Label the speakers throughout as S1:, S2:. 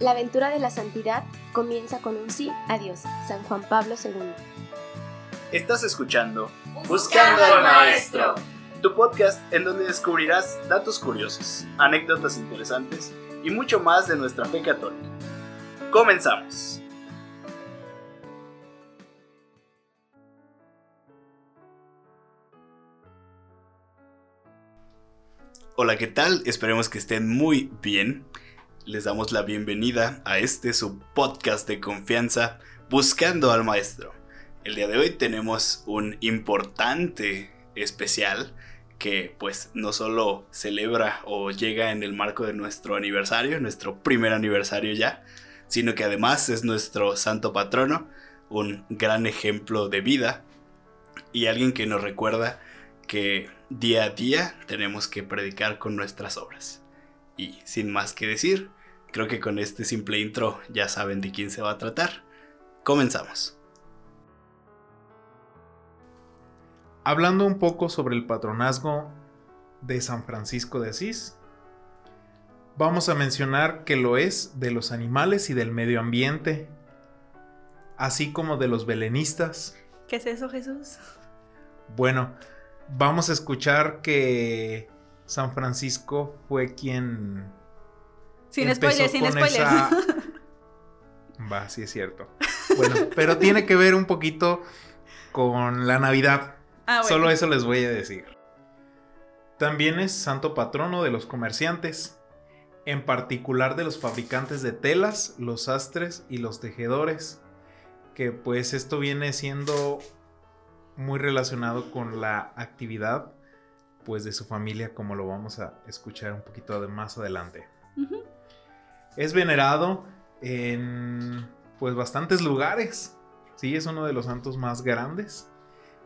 S1: La aventura de la santidad comienza con un sí a Dios, San Juan Pablo II.
S2: Estás escuchando
S3: Buscando al Maestro,
S2: tu podcast en donde descubrirás datos curiosos, anécdotas interesantes y mucho más de nuestra fe católica. Comenzamos. Hola, ¿qué tal? Esperemos que estén muy bien les damos la bienvenida a este su podcast de confianza Buscando al Maestro. El día de hoy tenemos un importante especial que pues no solo celebra o llega en el marco de nuestro aniversario, nuestro primer aniversario ya, sino que además es nuestro santo patrono, un gran ejemplo de vida y alguien que nos recuerda que día a día tenemos que predicar con nuestras obras. Y sin más que decir, Creo que con este simple intro ya saben de quién se va a tratar. Comenzamos.
S4: Hablando un poco sobre el patronazgo de San Francisco de Asís, vamos a mencionar que lo es de los animales y del medio ambiente, así como de los belenistas.
S3: ¿Qué es eso, Jesús?
S4: Bueno, vamos a escuchar que San Francisco fue quien
S3: sin spoilers, sin spoilers.
S4: Va, sí es cierto. Bueno, pero tiene que ver un poquito con la Navidad. Ah, Solo eso les voy a decir. También es santo patrono de los comerciantes, en particular de los fabricantes de telas, los sastres y los tejedores, que pues esto viene siendo muy relacionado con la actividad pues de su familia como lo vamos a escuchar un poquito más adelante. Es venerado en pues bastantes lugares. Sí, es uno de los santos más grandes.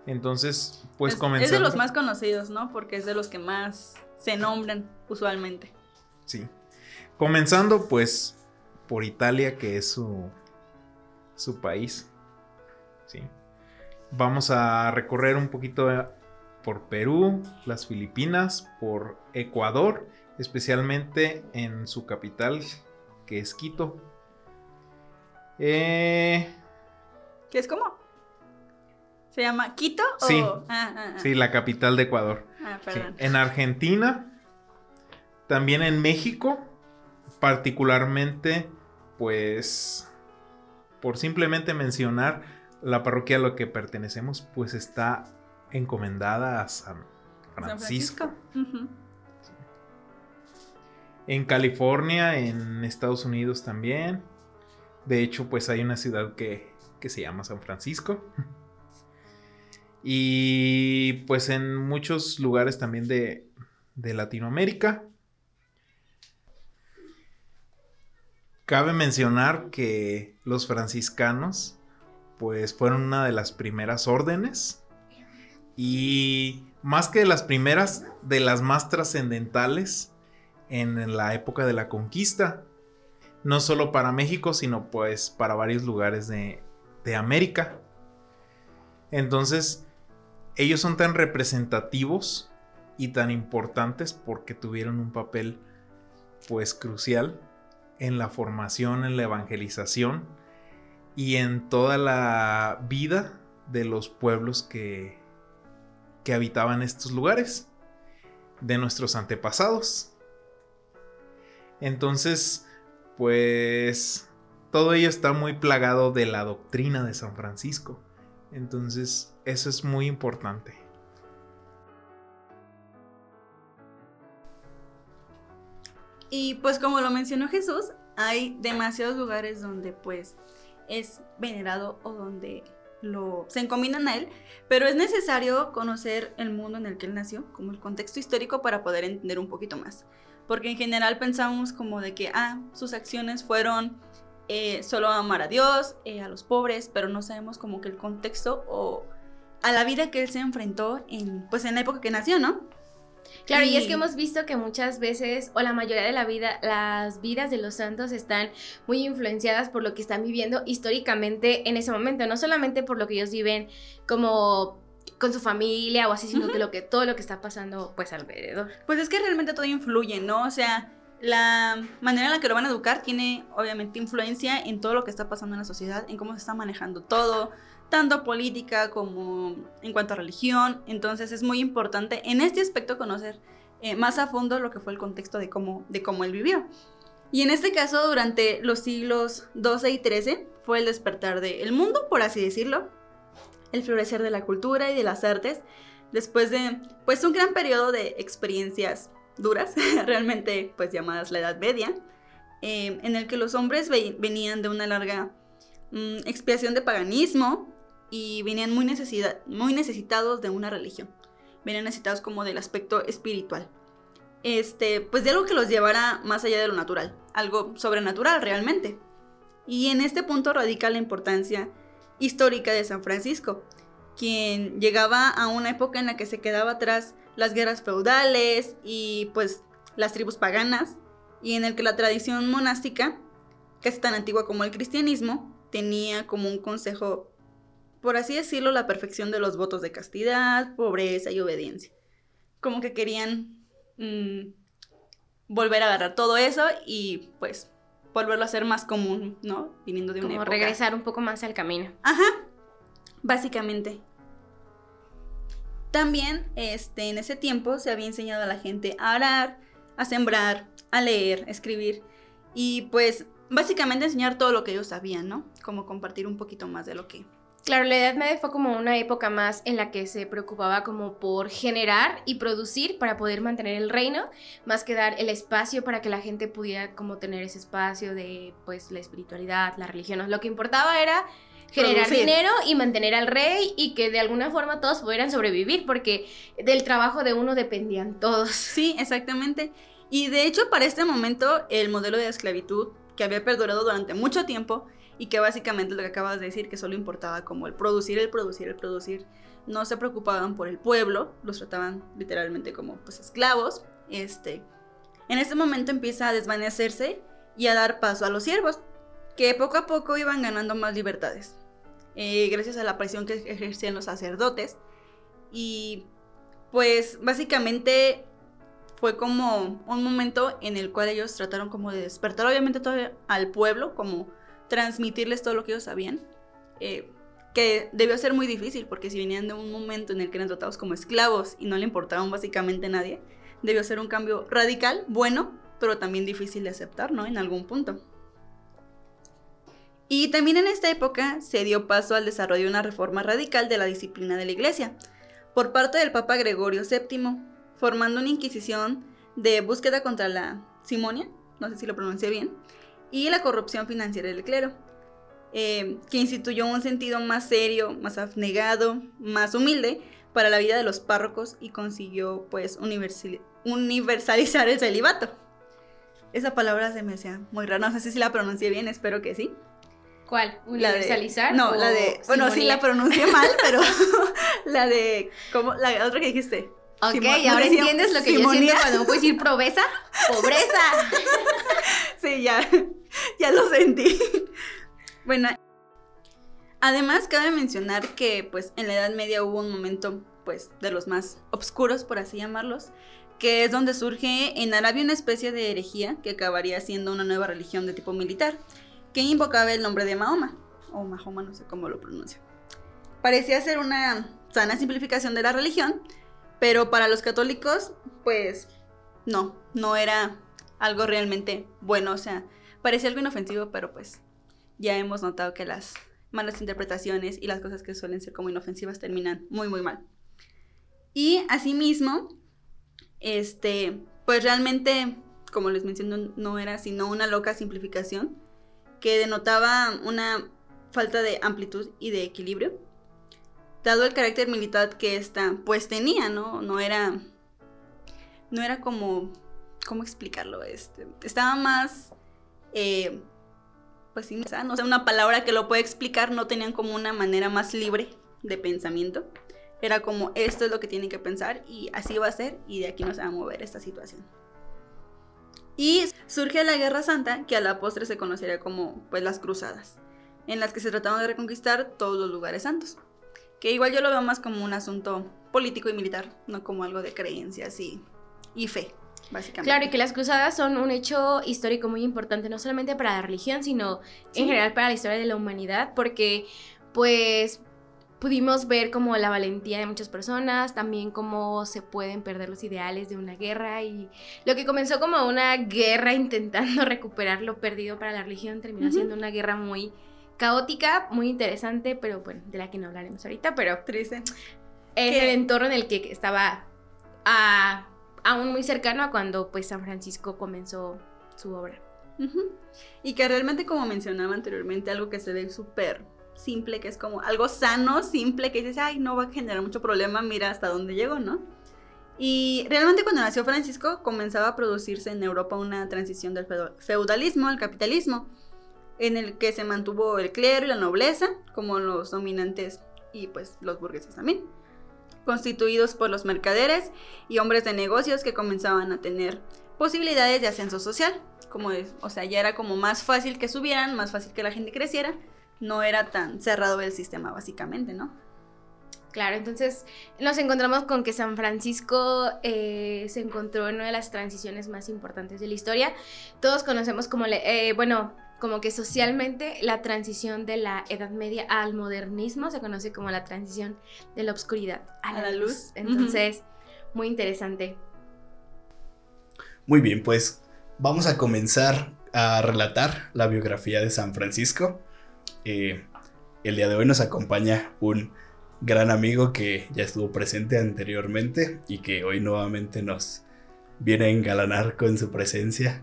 S4: Entonces, pues comenzamos.
S3: Es de los más conocidos, ¿no? Porque es de los que más se nombran usualmente.
S4: Sí. Comenzando pues por Italia, que es su, su país. Sí. Vamos a recorrer un poquito por Perú, las Filipinas, por Ecuador, especialmente en su capital, que es Quito. Eh...
S3: ¿Qué es cómo? ¿Se llama Quito?
S4: Sí, ah, ah, ah. sí, la capital de Ecuador. En Argentina, también en México, particularmente, pues, por simplemente mencionar la parroquia a la que pertenecemos, pues está encomendada a San Francisco. San Francisco. En California, en Estados Unidos también. De hecho, pues hay una ciudad que, se llama San Francisco. Y pues en muchos lugares también de, de Latinoamérica. Cabe mencionar que los franciscanos pues fueron una de las primeras órdenes y más que de las primeras, de las más trascendentales en la época de la conquista. No solo para México, sino pues para varios lugares de, América. Entonces, ellos son tan representativos y tan importantes porque tuvieron un papel pues crucial en la formación, en la evangelización y en toda la vida de los pueblos que, que habitaban estos lugares, de nuestros antepasados. Entonces, pues todo ello está muy plagado de la doctrina de San Francisco. Entonces, eso es muy importante.
S3: Y pues como lo mencionó Jesús, hay demasiados lugares donde pues es venerado o donde lo, se encomiendan a él, pero es necesario conocer el mundo en el que él nació, como el contexto histórico para poder entender un poquito más porque en general pensamos como de que, ah, sus acciones fueron eh, solo amar a Dios, eh, a los pobres, pero no sabemos como que el contexto o a la vida que él se enfrentó en, pues en la época que nació, ¿no?
S1: Claro, y... es que hemos visto que muchas veces, o la mayoría de la vida, las vidas de los santos están muy influenciadas por lo que están viviendo históricamente en ese momento, no solamente por lo que ellos viven como con su familia o así, sino que, lo que todo lo que está pasando pues alrededor.
S3: Pues es que realmente todo influye, ¿no? O sea, la manera en la que lo van a educar tiene obviamente influencia en todo lo que está pasando en la sociedad, en cómo se está manejando todo, tanto política como en cuanto a religión. Entonces es muy importante en este aspecto conocer eh, más a fondo lo que fue el contexto de cómo, de cómo él vivió. Y en este caso, durante los siglos XII y XIII, fue el despertar del mundo, por así decirlo, el florecer de la cultura y de las artes, después de pues un gran periodo de experiencias duras, realmente pues llamadas la Edad Media, eh, en el que los hombres venían de una larga mm, expiación de paganismo y venían muy, muy necesitados de una religión, venían necesitados como del aspecto espiritual. Este, pues de algo que los llevara más allá de lo natural, algo sobrenatural realmente. Y en este punto radica la importancia histórica de San Francisco, quien llegaba a una época en la que se quedaba atrás las guerras feudales y pues las tribus paganas, y en el que la tradición monástica, es tan antigua como el cristianismo, tenía como un consejo, por así decirlo, la perfección de los votos de castidad, pobreza y obediencia. Como que querían mm, volver a agarrar todo eso y pues volverlo a ser más común, ¿no? Viniendo de una
S1: Como regresar un poco más al camino.
S3: Ajá, básicamente. También este, en ese tiempo se había enseñado a la gente a arar, a sembrar, a leer, a escribir y pues básicamente enseñar todo lo que ellos sabían, ¿no? Como compartir un poquito más de lo que...
S1: Claro, la Edad Media fue como una época más en la que se preocupaba como por generar y producir para poder mantener el reino, más que dar el espacio para que la gente pudiera como tener ese espacio de pues la espiritualidad, la religión. Lo que importaba era generar dinero y mantener al rey y que de alguna forma todos pudieran sobrevivir, porque del trabajo de uno dependían todos.
S3: Sí, exactamente. Y de hecho, para este momento, el modelo de esclavitud que había perdurado durante mucho tiempo y que básicamente lo que acabas de decir, que solo importaba como el producir, el producir, el producir, no se preocupaban por el pueblo, los trataban literalmente como pues esclavos. Este, en este momento empieza a desvanecerse y a dar paso a los siervos, que poco a poco iban ganando más libertades. Eh, gracias a la presión que ejercían los sacerdotes. Y pues básicamente fue como un momento en el cual ellos trataron como de despertar obviamente todo al pueblo, como transmitirles todo lo que ellos sabían. Eh, que debió ser muy difícil porque si venían de un momento en el que eran tratados como esclavos y no le importaban básicamente a nadie, debió ser un cambio radical, bueno, pero también difícil de aceptar, ¿no? En algún punto. Y también en esta época se dio paso al desarrollo de una reforma radical de la disciplina de la Iglesia por parte del Papa Gregorio VII, formando una inquisición de búsqueda contra la simonia, no sé si lo pronuncié bien, y la corrupción financiera del clero, eh, que instituyó un sentido más serio, más abnegado, más humilde para la vida de los párrocos y consiguió pues universalizar el celibato. Esa palabra se me hacía muy rara, no sé si la pronuncié bien, espero que sí.
S1: ¿Cuál? ¿Universalizar?
S3: no, la de. Bueno, sí la pronuncié mal, pero la de. ¿Cómo? La otra que dijiste.
S1: Ok, y ahora entiendes lo que yo siento cuando me puedo decir pobreza. ¡Pobreza!
S3: sí, ya. Ya lo sentí. Bueno. Además, cabe mencionar que, pues, en la Edad Media hubo un momento, pues, de los más oscuros, por así llamarlos, que es donde surge en Arabia una especie de herejía que acabaría siendo una nueva religión de tipo militar que invocaba el nombre de Mahoma, o Mahoma, no sé cómo lo pronuncio. Parecía ser una sana simplificación de la religión, pero para los católicos, pues no, no era algo realmente bueno, o sea, parecía algo inofensivo, pero pues ya hemos notado que las malas interpretaciones y las cosas que suelen ser como inofensivas terminan muy, muy mal. Y asimismo, este, pues realmente, como les menciono, no era sino una loca simplificación que denotaba una falta de amplitud y de equilibrio, dado el carácter militar que esta pues tenía, ¿no? No era, no era como, ¿cómo explicarlo? Este, estaba más, eh, pues sí, no sé, una palabra que lo puede explicar, no tenían como una manera más libre de pensamiento. Era como, esto es lo que tienen que pensar y así va a ser y de aquí no se va a mover esta situación. Y surge la Guerra Santa, que a la postre se conocería como pues las cruzadas, en las que se trataban de reconquistar todos los lugares santos. Que igual yo lo veo más como un asunto político y militar, no como algo de creencias y, y fe. Básicamente.
S1: Claro, y que las cruzadas son un hecho histórico muy importante, no solamente para la religión, sino en general para la historia de la humanidad, porque pues pudimos ver como la valentía de muchas personas, también cómo se pueden perder los ideales de una guerra y lo que comenzó como una guerra intentando recuperar lo perdido para la religión terminó siendo una guerra muy caótica, muy interesante, pero bueno, de la que no hablaremos ahorita, pero
S3: triste.
S1: Es el entorno en el que estaba aún muy cercano a cuando pues San Francisco comenzó su obra.
S3: Y que realmente como mencionaba anteriormente, algo que se ve súper simple, que es como algo sano, simple, que dices, ay, no va a generar mucho problema, mira hasta dónde llegó, ¿no? Y realmente cuando nació Francisco comenzaba a producirse en Europa una transición del feudalismo al capitalismo, en el que se mantuvo el clero y la nobleza como los dominantes y pues los burgueses también, constituidos por los mercaderes y hombres de negocios que comenzaban a tener posibilidades de ascenso social, como es, o sea, ya era como más fácil que subieran, más fácil que la gente creciera, no era tan cerrado el sistema básicamente, ¿no?
S1: Claro, entonces nos encontramos con que San Francisco eh, se encontró en una de las transiciones más importantes de la historia. Todos conocemos como, le, eh, bueno, como que socialmente la transición de la Edad Media al modernismo se conoce como la transición de la oscuridad a la, luz. Entonces, muy interesante.
S2: Muy bien, pues vamos a comenzar a relatar la biografía de San Francisco. Eh, el día de hoy nos acompaña un gran amigo que ya estuvo presente anteriormente y que hoy nuevamente nos viene a engalanar con su presencia.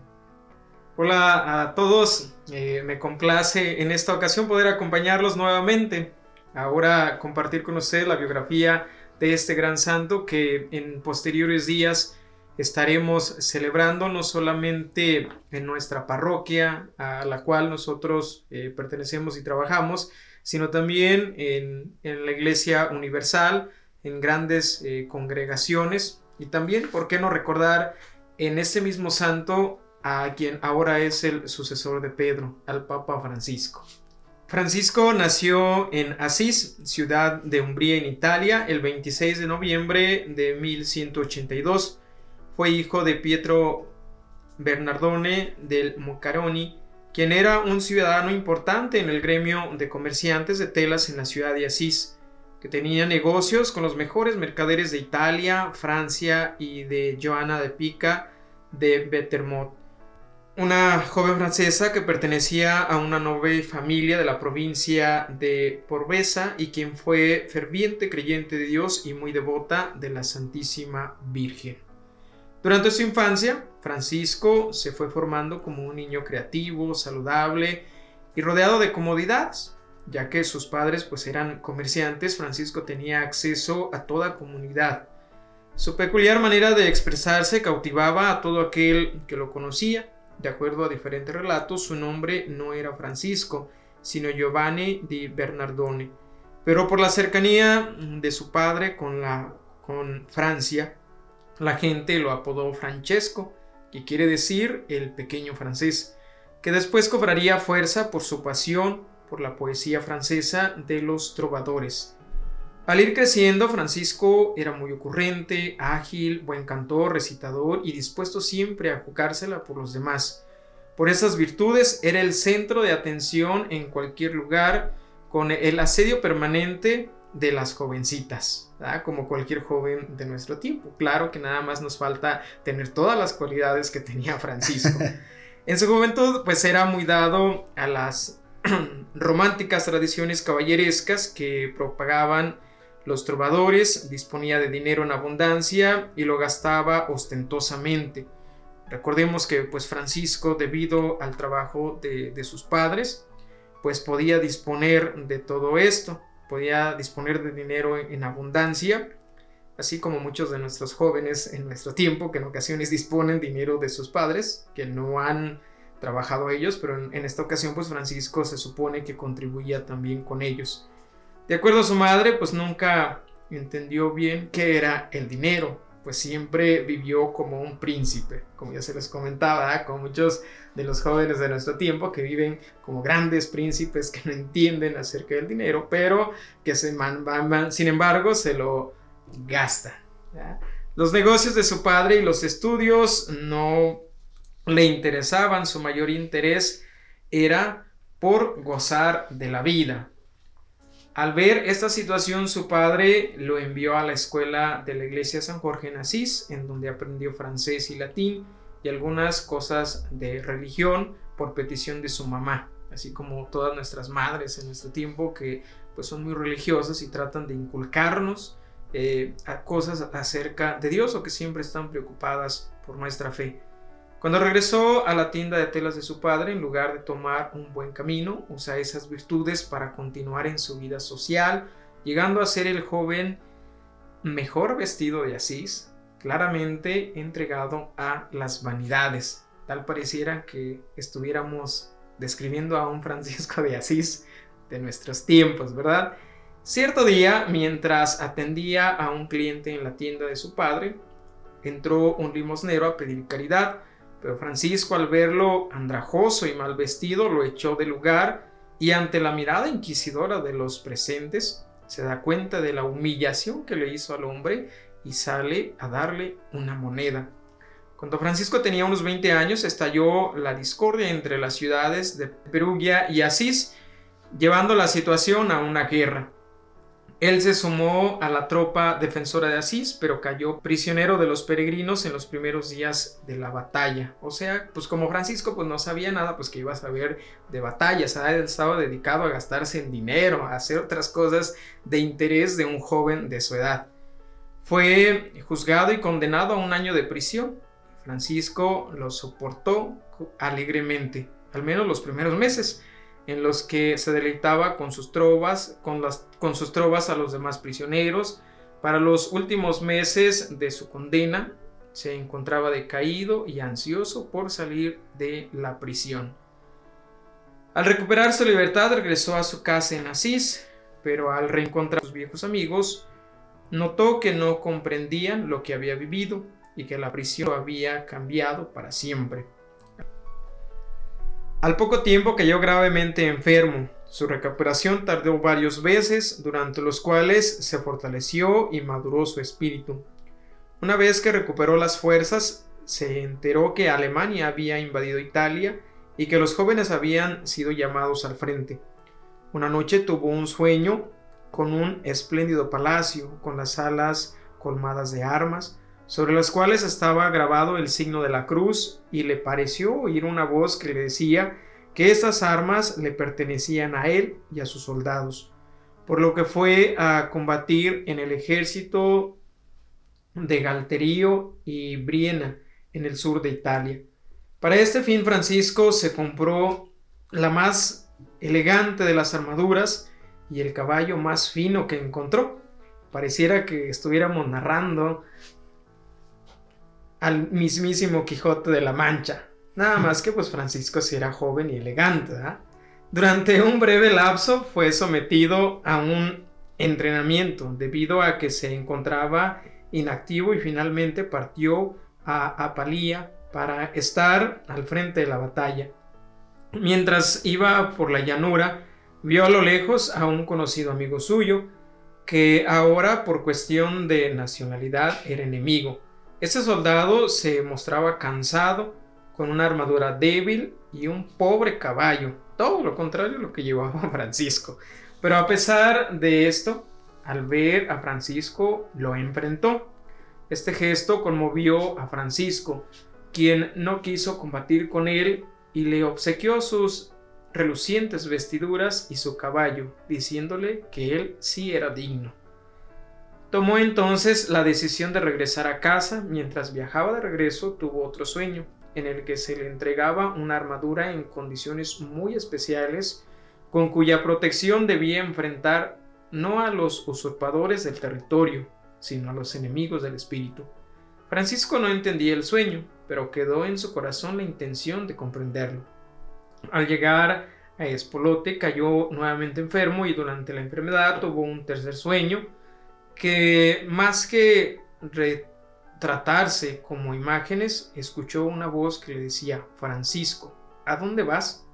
S5: Hola a todos, eh, me complace en esta ocasión poder acompañarlos nuevamente. Ahora compartir con ustedes la biografía de este gran santo que en posteriores días estaremos celebrando no solamente en nuestra parroquia a la cual nosotros eh, pertenecemos y trabajamos, sino también en, la Iglesia Universal, en grandes eh, congregaciones y también, ¿por qué no recordar en este mismo santo a quien ahora es el sucesor de Pedro, al Papa Francisco? Francisco nació en Asís, ciudad de Umbría en Italia, el 26 de noviembre de 1182 fue hijo de Pietro Bernardone del Mocaroni, quien era un ciudadano importante en el gremio de comerciantes de telas en la ciudad de Asís, que tenía negocios con los mejores mercaderes de Italia, Francia y de Joana de Pica de Bettermont, una joven francesa que pertenecía a una noble familia de la provincia de Porvesa y quien fue ferviente creyente de Dios y muy devota de la Santísima Virgen. Durante su infancia, Francisco se fue formando como un niño creativo, saludable y rodeado de comodidades. Ya que sus padres pues eran comerciantes, Francisco tenía acceso a toda comunidad. Su peculiar manera de expresarse cautivaba a todo aquel que lo conocía. De acuerdo a diferentes relatos, su nombre no era Francisco, sino Giovanni di Bernardone. Pero por la cercanía de su padre con, la, con Francia, la gente lo apodó Francesco, que quiere decir el pequeño francés, que después cobraría fuerza por su pasión por la poesía francesa de los trovadores. Al ir creciendo, Francisco era muy ocurrente, ágil, buen cantor, recitador y dispuesto siempre a jugársela por los demás. Por esas virtudes era el centro de atención en cualquier lugar, con el asedio permanente de las jovencitas, como cualquier joven de nuestro tiempo. Claro que nada más nos falta tener todas las cualidades que tenía Francisco. en su juventud, pues era muy dado a las románticas tradiciones caballerescas que propagaban los trovadores, disponía de dinero en abundancia y lo gastaba ostentosamente. Recordemos que pues Francisco, debido al trabajo de, de sus padres, pues podía disponer de todo esto podía disponer de dinero en abundancia, así como muchos de nuestros jóvenes en nuestro tiempo, que en ocasiones disponen dinero de sus padres, que no han trabajado ellos, pero en, esta ocasión pues Francisco se supone que contribuía también con ellos. De acuerdo a su madre, pues nunca entendió bien qué era el dinero, pues siempre vivió como un príncipe, como ya se les comentaba, con muchos de los jóvenes de nuestro tiempo que viven como grandes príncipes que no entienden acerca del dinero, pero que se sin embargo se lo gastan. Los negocios de su padre y los estudios no le interesaban, su mayor interés era por gozar de la vida. Al ver esta situación, su padre lo envió a la escuela de la iglesia San Jorge en Asís, en donde aprendió francés y latín y algunas cosas de religión por petición de su mamá, así como todas nuestras madres en nuestro tiempo que pues son muy religiosas y tratan de inculcarnos eh, cosas acerca de Dios o que siempre están preocupadas por nuestra fe. Cuando regresó a la tienda de telas de su padre, en lugar de tomar un buen camino, usa esas virtudes para continuar en su vida social, llegando a ser el joven mejor vestido de Asís, claramente entregado a las vanidades. Tal pareciera que estuviéramos describiendo a un Francisco de Asís de nuestros tiempos, ¿verdad? Cierto día, mientras atendía a un cliente en la tienda de su padre, entró un limosnero a pedir caridad, pero Francisco al verlo andrajoso y mal vestido lo echó de lugar y ante la mirada inquisidora de los presentes se da cuenta de la humillación que le hizo al hombre y sale a darle una moneda. Cuando Francisco tenía unos 20 años estalló la discordia entre las ciudades de Perugia y Asís, llevando la situación a una guerra. Él se sumó a la tropa defensora de Asís, pero cayó prisionero de los peregrinos en los primeros días de la batalla. O sea, pues como Francisco pues no sabía nada, pues que iba a saber de batallas, estaba dedicado a gastarse en dinero, a hacer otras cosas de interés de un joven de su edad. Fue juzgado y condenado a un año de prisión. Francisco lo soportó alegremente, al menos los primeros meses en los que se deleitaba con sus trovas, con, las, con sus trovas a los demás prisioneros. Para los últimos meses de su condena, se encontraba decaído y ansioso por salir de la prisión. Al recuperar su libertad regresó a su casa en Asís, pero al reencontrar a sus viejos amigos, notó que no comprendían lo que había vivido y que la prisión lo había cambiado para siempre. Al poco tiempo cayó gravemente enfermo. Su recuperación tardó varios meses, durante los cuales se fortaleció y maduró su espíritu. Una vez que recuperó las fuerzas, se enteró que Alemania había invadido Italia y que los jóvenes habían sido llamados al frente. Una noche tuvo un sueño con un espléndido palacio, con las salas colmadas de armas, sobre las cuales estaba grabado el signo de la cruz, y le pareció oír una voz que le decía que estas armas le pertenecían a él y a sus soldados, por lo que fue a combatir en el ejército de Galterío y Briena, en el sur de Italia. Para este fin Francisco se compró la más elegante de las armaduras y el caballo más fino que encontró. Pareciera que estuviéramos narrando al mismísimo Quijote de la Mancha. Nada más que pues Francisco sí era joven y elegante. Durante un breve lapso fue sometido a un entrenamiento debido a que se encontraba inactivo y finalmente partió a Apalía para estar al frente de la batalla. Mientras iba por la llanura, vio a lo lejos a un conocido amigo suyo, que ahora por cuestión de nacionalidad era enemigo. Este soldado se mostraba cansado, con una armadura débil y un pobre caballo, todo lo contrario a lo que llevaba Francisco. Pero a pesar de esto, al ver a Francisco, lo enfrentó. Este gesto conmovió a Francisco, quien no quiso combatir con él y le obsequió sus relucientes vestiduras y su caballo, diciéndole que él sí era digno. Tomó entonces la decisión de regresar a casa. Mientras viajaba de regreso tuvo otro sueño, en el que se le entregaba una armadura en condiciones muy especiales, con cuya protección debía enfrentar no a los usurpadores del territorio, sino a los enemigos del espíritu. Francisco no entendía el sueño, pero quedó en su corazón la intención de comprenderlo. Al llegar a Espolote cayó nuevamente enfermo y durante la enfermedad tuvo un tercer sueño, que más que retratarse como imágenes, escuchó una voz que le decía, Francisco, ¿a dónde vas?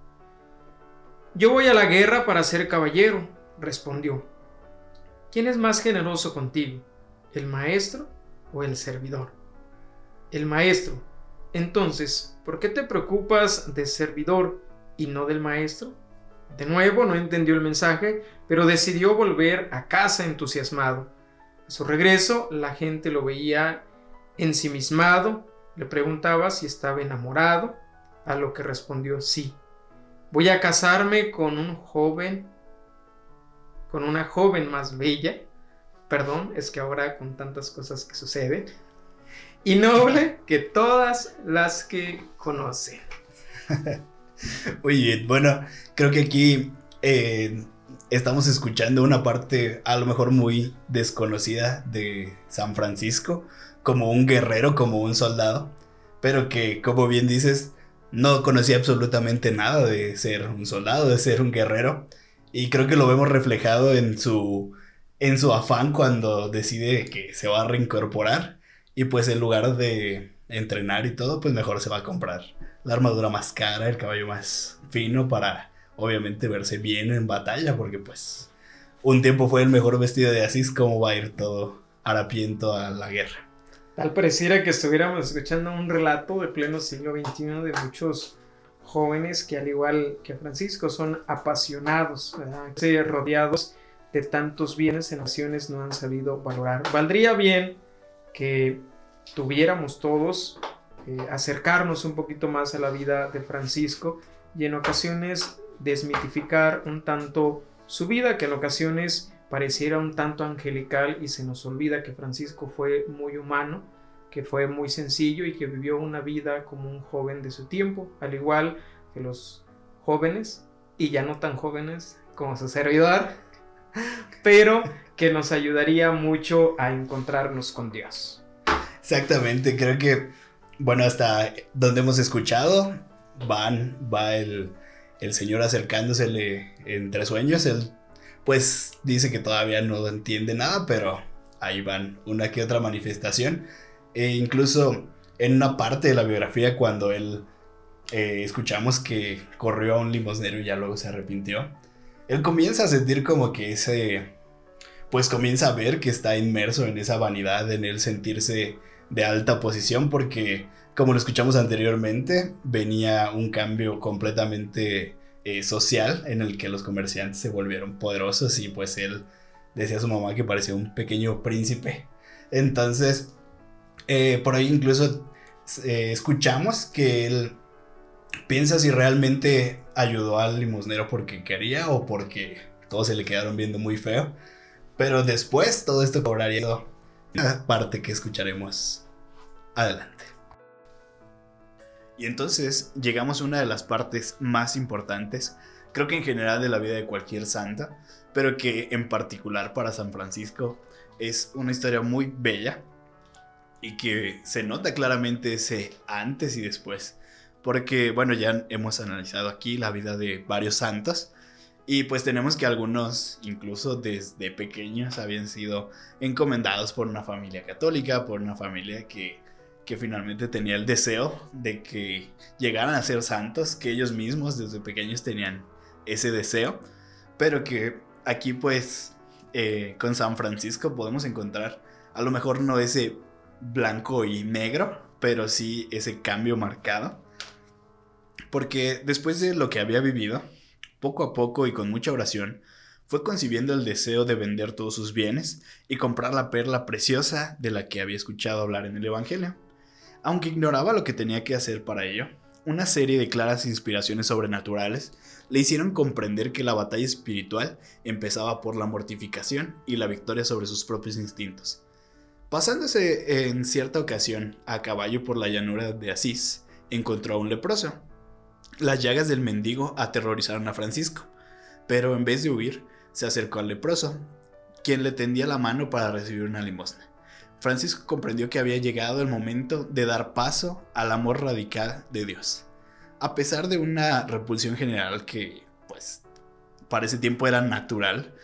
S5: Yo voy a la guerra para ser caballero, respondió. ¿Quién es más generoso contigo, el maestro o el servidor? El maestro. Entonces, ¿por qué te preocupas de servidor y no del maestro? De nuevo, no entendió el mensaje, pero decidió volver a casa entusiasmado. A su regreso, la gente lo veía ensimismado, le preguntaba si estaba enamorado, a lo que respondió sí. Voy a casarme con un joven, con una joven más bella, perdón, es que ahora con tantas cosas que suceden, y noble que todas las que conocen.
S2: Muy bien, bueno, creo que aquí eh, estamos escuchando una parte a lo mejor muy desconocida de San Francisco, como un guerrero, como un soldado, pero que, como bien dices, no conocía absolutamente nada de ser un soldado, de ser un guerrero, y creo que lo vemos reflejado en su, en su afán cuando decide que se va a reincorporar, y pues en lugar de entrenar y todo, pues mejor se va a comprar la armadura más cara, el caballo más fino para obviamente verse bien en batalla, porque pues un tiempo fue el mejor vestido de Asís, como va a ir todo harapiento a la guerra.
S5: Tal pareciera que estuviéramos escuchando un relato de pleno siglo XXI de muchos jóvenes que al igual que Francisco son apasionados, rodeados de tantos bienes en naciones no han sabido valorar. Valdría bien que tuviéramos todos eh, acercarnos un poquito más a la vida de Francisco y en ocasiones desmitificar un tanto su vida, que en ocasiones pareciera un tanto angelical y se nos olvida que Francisco fue muy humano, que fue muy sencillo y que vivió una vida como un joven de su tiempo, al igual que los jóvenes y ya no tan jóvenes como su servidor, pero que nos ayudaría mucho a encontrarnos con Dios.
S2: Exactamente, creo que, bueno, hasta donde hemos escuchado, van, va el, el señor acercándosele entre sueños, él pues dice que todavía no entiende nada, pero ahí van una que otra manifestación. E incluso en una parte de la biografía cuando él eh, escuchamos que corrió a un limosnero y ya luego se arrepintió, él comienza a sentir como que ese, pues comienza a ver que está inmerso en esa vanidad, en él sentirse de alta posición porque como lo escuchamos anteriormente, venía un cambio completamente eh, social en el que los comerciantes se volvieron poderosos y pues él decía a su mamá que parecía un pequeño príncipe. Entonces, eh, por ahí incluso eh, escuchamos que él piensa si realmente ayudó al limosnero porque quería o porque todos se le quedaron viendo muy feo. Pero después todo esto cobraría una parte que escucharemos adelante. Y entonces llegamos a una de las partes más importantes, creo que en general de la vida de cualquier santa, pero que en particular para San Francisco es una historia muy bella y que se nota claramente ese antes y después. Porque, bueno, ya hemos analizado aquí la vida de varios santos. Y pues tenemos que algunos, incluso desde pequeños, habían sido encomendados por una familia católica, por una familia que que finalmente tenía el deseo de que llegaran a ser santos, que ellos mismos desde pequeños tenían ese deseo, pero que aquí pues eh, con San Francisco podemos encontrar a lo mejor no ese blanco y negro, pero sí ese cambio marcado. Porque después de lo que había vivido, poco a poco y con mucha oración, fue concibiendo el deseo de vender todos sus bienes y comprar la perla preciosa de la que había escuchado hablar en el Evangelio. Aunque ignoraba lo que tenía que hacer para ello, una serie de claras inspiraciones sobrenaturales le hicieron comprender que la batalla espiritual empezaba por la mortificación y la victoria sobre sus propios instintos. Pasándose en cierta ocasión a caballo por la llanura de Asís, encontró a un leproso. Las llagas del mendigo aterrorizaron a Francisco, pero en vez de huir, se acercó al leproso, quien le tendía la mano para recibir una limosna. Francisco comprendió que había llegado el momento de dar paso al amor radical de Dios. A pesar de una repulsión general que, pues, para ese tiempo era natural,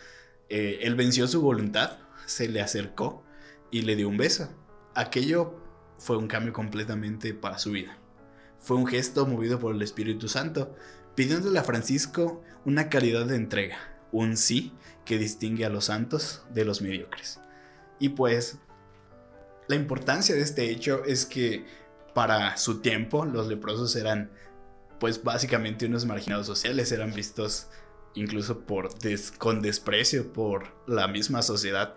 S2: eh, él venció su voluntad, se le acercó y le dio un beso. Aquello fue un cambio completamente para su vida. Fue un gesto movido por el Espíritu Santo, pidiéndole a Francisco una calidad de entrega, un sí que distingue a los santos de los mediocres. Y pues La importancia de este hecho es que para su tiempo los leprosos eran pues básicamente unos marginados sociales, eran vistos incluso por con desprecio por la misma sociedad,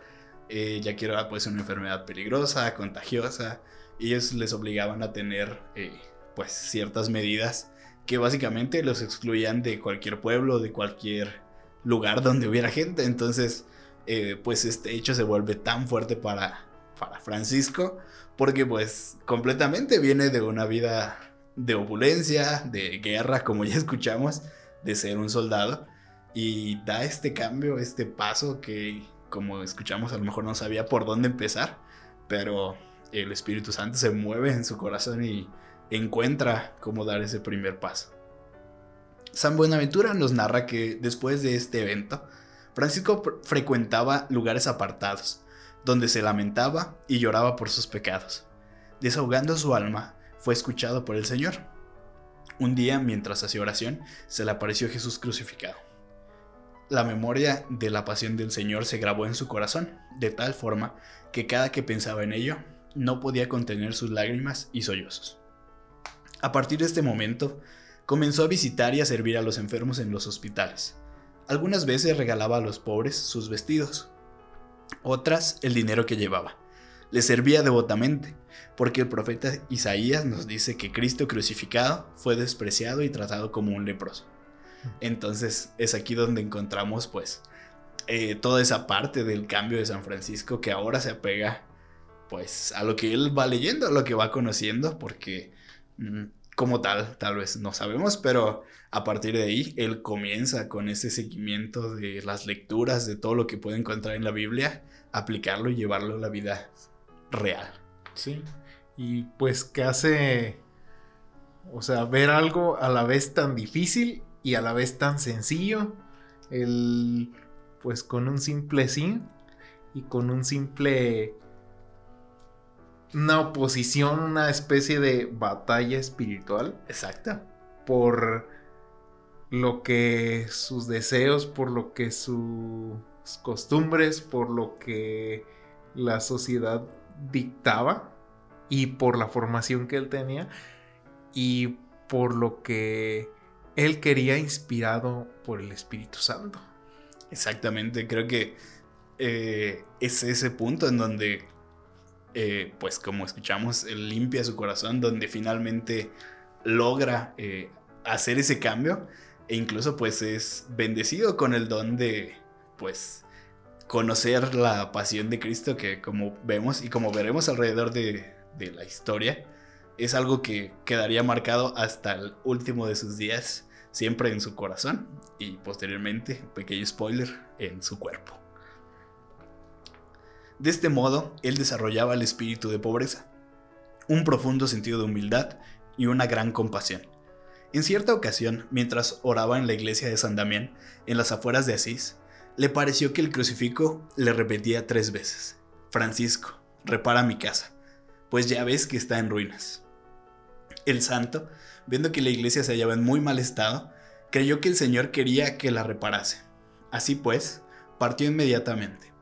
S2: eh, ya que era pues una enfermedad peligrosa, contagiosa, y ellos les obligaban a tener eh, pues ciertas medidas que básicamente los excluían de cualquier pueblo, de cualquier lugar donde hubiera gente, entonces eh, pues este hecho se vuelve tan fuerte para, para Francisco, porque pues completamente viene de una vida de opulencia, de guerra, como ya escuchamos, de ser un soldado, y da este cambio, este paso que, como escuchamos, a lo mejor no sabía por dónde empezar, pero el Espíritu Santo se mueve en su corazón y encuentra cómo dar ese primer paso. San Buenaventura nos narra que después de este evento, Francisco frecuentaba lugares apartados, donde se lamentaba y lloraba por sus pecados. Desahogando su alma, fue escuchado por el Señor. Un día, mientras hacía oración, se le apareció Jesús crucificado. La memoria de la pasión del Señor se grabó en su corazón, de tal forma que cada que pensaba en ello, no podía contener sus lágrimas y sollozos. A partir de este momento, comenzó a visitar y a servir a los enfermos en los hospitales. Algunas veces regalaba a los pobres sus vestidos, otras el dinero que llevaba. Le servía devotamente, porque el profeta Isaías nos dice que Cristo crucificado fue despreciado y tratado como un leproso. Entonces es aquí donde encontramos pues eh, toda esa parte del cambio de San Francisco que ahora se apega pues a lo que él va leyendo, a lo que va conociendo, porque mm, como tal, tal vez no sabemos, pero a partir de ahí él comienza con ese seguimiento de las lecturas, de todo lo que puede encontrar en la Biblia, aplicarlo y llevarlo a la vida real.
S4: Sí, y pues que hace, o sea, ver algo a la vez tan difícil y a la vez tan sencillo. El, pues con un simple sí y con un simple una oposición, una especie de batalla espiritual.
S2: Exacto.
S4: Por lo que sus deseos, por lo que sus costumbres, por lo que la sociedad dictaba y por la formación que él tenía y por lo que él quería inspirado por el Espíritu Santo.
S2: Exactamente, creo que eh, es ese punto en donde, eh, pues como escuchamos, limpia su corazón, donde finalmente logra eh, hacer ese cambio e incluso pues es bendecido con el don de, pues, conocer la pasión de Cristo que como vemos y como veremos alrededor de, de la historia, es algo que quedaría marcado hasta el último de sus días siempre en su corazón y posteriormente, pequeño spoiler, en su cuerpo. De este modo, él desarrollaba el espíritu de pobreza, un profundo sentido de humildad y una gran compasión. En cierta ocasión, mientras oraba en la iglesia de San Damián, en las afueras de Asís, le pareció que el crucifijo le repetía tres veces, Francisco, repara mi casa, pues ya ves que está en ruinas. El santo viendo que la iglesia se hallaba en muy mal estado, creyó que el Señor quería que la reparase. Así pues, partió inmediatamente.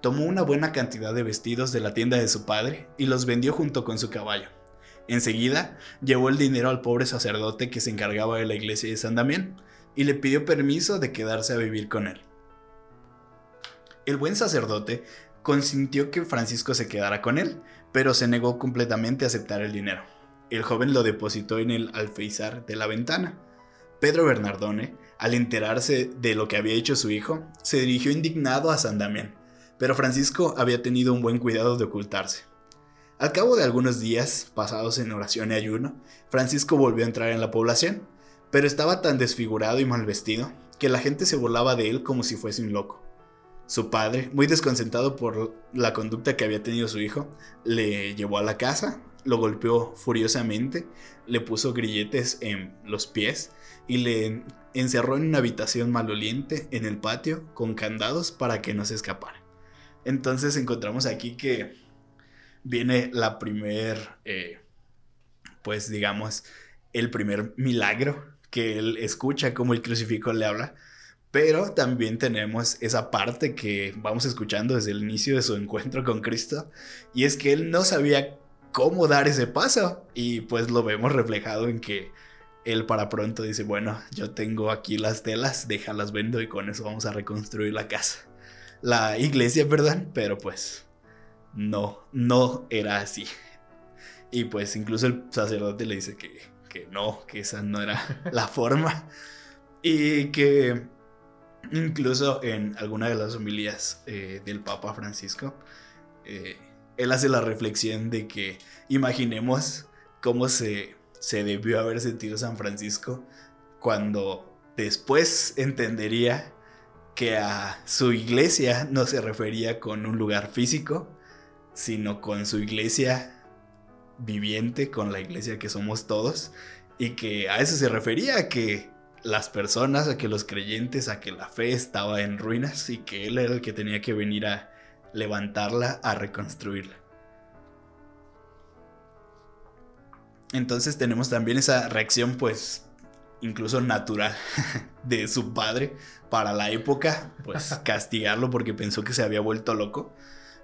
S2: Tomó una buena cantidad de vestidos de la tienda de su padre y los vendió junto con su caballo. Enseguida, llevó el dinero al pobre sacerdote que se encargaba de la iglesia de San Damián y le pidió permiso de quedarse a vivir con él. El buen sacerdote consintió que Francisco se quedara con él, pero se negó completamente a aceptar el dinero el joven lo depositó en el alféizar de la ventana. Pedro Bernardone, al enterarse de lo que había hecho su hijo, se dirigió indignado a San Damián, pero Francisco había tenido un buen cuidado de ocultarse. Al cabo de algunos días, pasados en oración y ayuno, Francisco volvió a entrar en la población, pero estaba tan desfigurado y mal vestido que la gente se burlaba de él como si fuese un loco. Su padre, muy desconcentrado por la conducta que había tenido su hijo, le llevó a la casa lo golpeó furiosamente, le puso grilletes en los pies y le encerró en una habitación maloliente en el patio con candados para que no se escapara. Entonces encontramos aquí que viene la primer, eh, pues digamos, el primer milagro que él escucha como el crucifijo le habla, Pero también tenemos esa parte que vamos escuchando desde el inicio de su encuentro con Cristo, y es que él no sabía cómo dar ese paso, y pues lo vemos reflejado en que él para pronto dice, bueno, yo tengo aquí las telas, déjalas vendo y con eso vamos a reconstruir la casa. La iglesia, perdón, pero pues no, no era así. Y pues incluso el sacerdote le dice que, que no, que esa no era la forma. Y que incluso en alguna de las homilías eh, del Papa Francisco, eh, él hace la reflexión de que imaginemos cómo se, se debió haber sentido San Francisco cuando después entendería que a su iglesia no se refería con un lugar físico, sino con su iglesia viviente, con la iglesia que somos todos, y que a eso se refería, que las personas, a que los creyentes, a que la fe estaba en ruinas y que él era el que tenía que venir a levantarla, a reconstruirla. Entonces tenemos también esa reacción pues incluso natural de su padre para la época, pues castigarlo porque pensó que se había vuelto loco.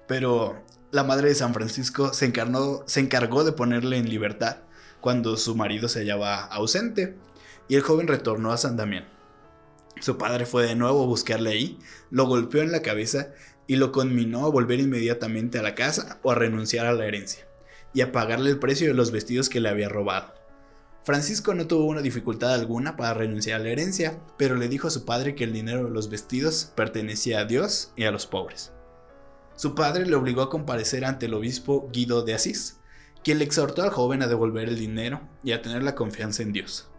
S2: Pero la madre de San Francisco se, encarnó, se encargó de ponerle en libertad cuando su marido se hallaba ausente y el joven retornó a San Damián. Su padre fue de nuevo a buscarle ahí, lo golpeó en la cabeza y lo conminó a volver inmediatamente a la casa o a renunciar a la herencia y a pagarle el precio de los vestidos que le había robado. Francisco no tuvo una dificultad alguna para renunciar a la herencia, pero le dijo a su padre que el dinero de los vestidos pertenecía a Dios y a los pobres. Su padre le obligó a comparecer ante el obispo Guido de Asís, quien le exhortó al joven a devolver el dinero y a tener la confianza en Dios.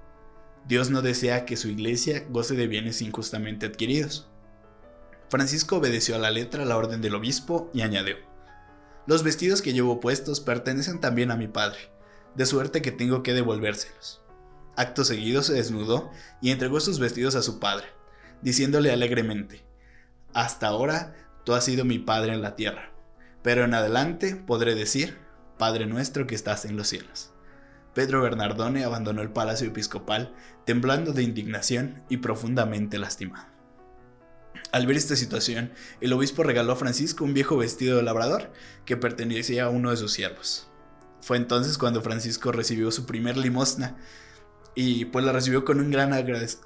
S2: Dios no desea que su iglesia goce de bienes injustamente adquiridos. Francisco obedeció a la letra la orden del obispo y añadió, Los vestidos que llevo puestos pertenecen también a mi padre, de suerte que tengo que devolvérselos. Acto seguido se desnudó y entregó sus vestidos a su padre, diciéndole alegremente, Hasta ahora tú has sido mi padre en la tierra, pero en adelante podré decir, Padre nuestro que estás en los cielos. Pedro Bernardone abandonó el palacio episcopal temblando de indignación y profundamente lastimado. Al ver esta situación, el obispo regaló a Francisco un viejo vestido de labrador que pertenecía a uno de sus siervos. Fue entonces cuando Francisco recibió su primer limosna y pues la recibió con un gran,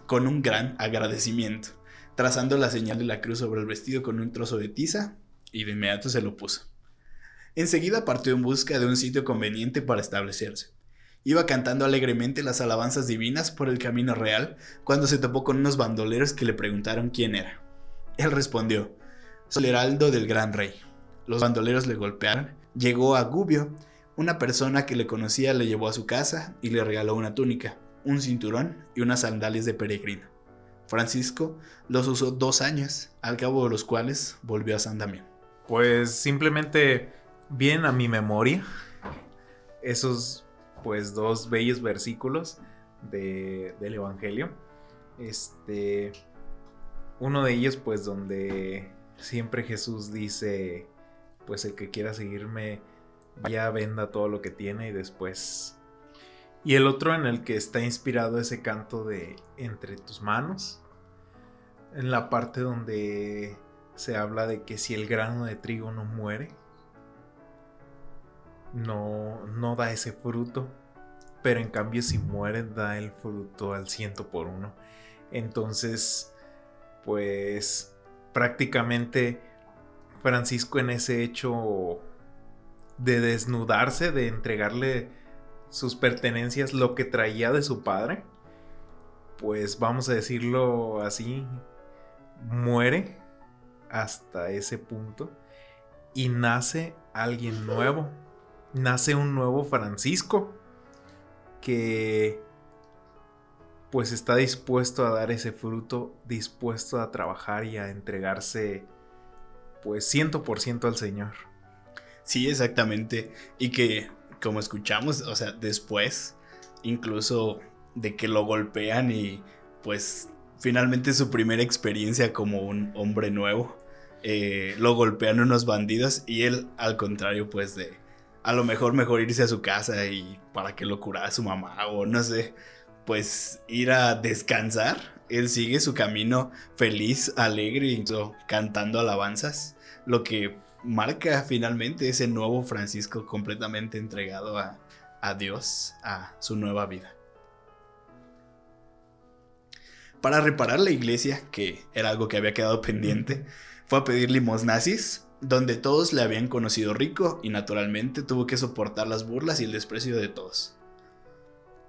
S2: con un gran agradecimiento, trazando la señal de la cruz sobre el vestido con un trozo de tiza y de inmediato se lo puso. Enseguida partió en busca de un sitio conveniente para establecerse. Iba cantando alegremente las alabanzas divinas por el camino real cuando se topó con unos bandoleros que le preguntaron quién era. Él respondió, soy el heraldo del gran rey. Los bandoleros le golpearon. Llegó a Gubio. Una persona que le conocía le llevó a su casa y le regaló una túnica, un cinturón y unas sandalias de peregrino. Francisco los usó dos años, al cabo de los cuales volvió a San Damián.
S4: Pues simplemente bien a mi memoria esos pues dos bellos versículos de, del Evangelio. Este, uno de ellos pues donde siempre Jesús dice, pues el que quiera seguirme, vaya venda todo lo que tiene y después... Y el otro en el que está inspirado ese canto de entre tus manos, en la parte donde se habla de que si el grano de trigo no muere, no, no da ese fruto. Pero en cambio si muere da el fruto al ciento por uno. Entonces, pues prácticamente Francisco en ese hecho de desnudarse, de entregarle sus pertenencias, lo que traía de su padre, pues vamos a decirlo así, muere hasta ese punto y nace alguien nuevo nace un nuevo Francisco que pues está dispuesto a dar ese fruto, dispuesto a trabajar y a entregarse pues ciento al Señor.
S2: Sí, exactamente. Y que como escuchamos, o sea, después, incluso de que lo golpean y pues finalmente su primera experiencia como un hombre nuevo, eh, lo golpean unos bandidos y él al contrario pues de a lo mejor mejor irse a su casa y para que lo curara su mamá o no sé, pues ir a descansar. Él sigue su camino feliz, alegre y cantando alabanzas, lo que marca finalmente ese nuevo Francisco completamente entregado a, a Dios, a su nueva vida. Para reparar la iglesia, que era algo que había quedado pendiente, fue a pedir limosnasis, donde todos le habían conocido rico y naturalmente tuvo que soportar las burlas y el desprecio de todos.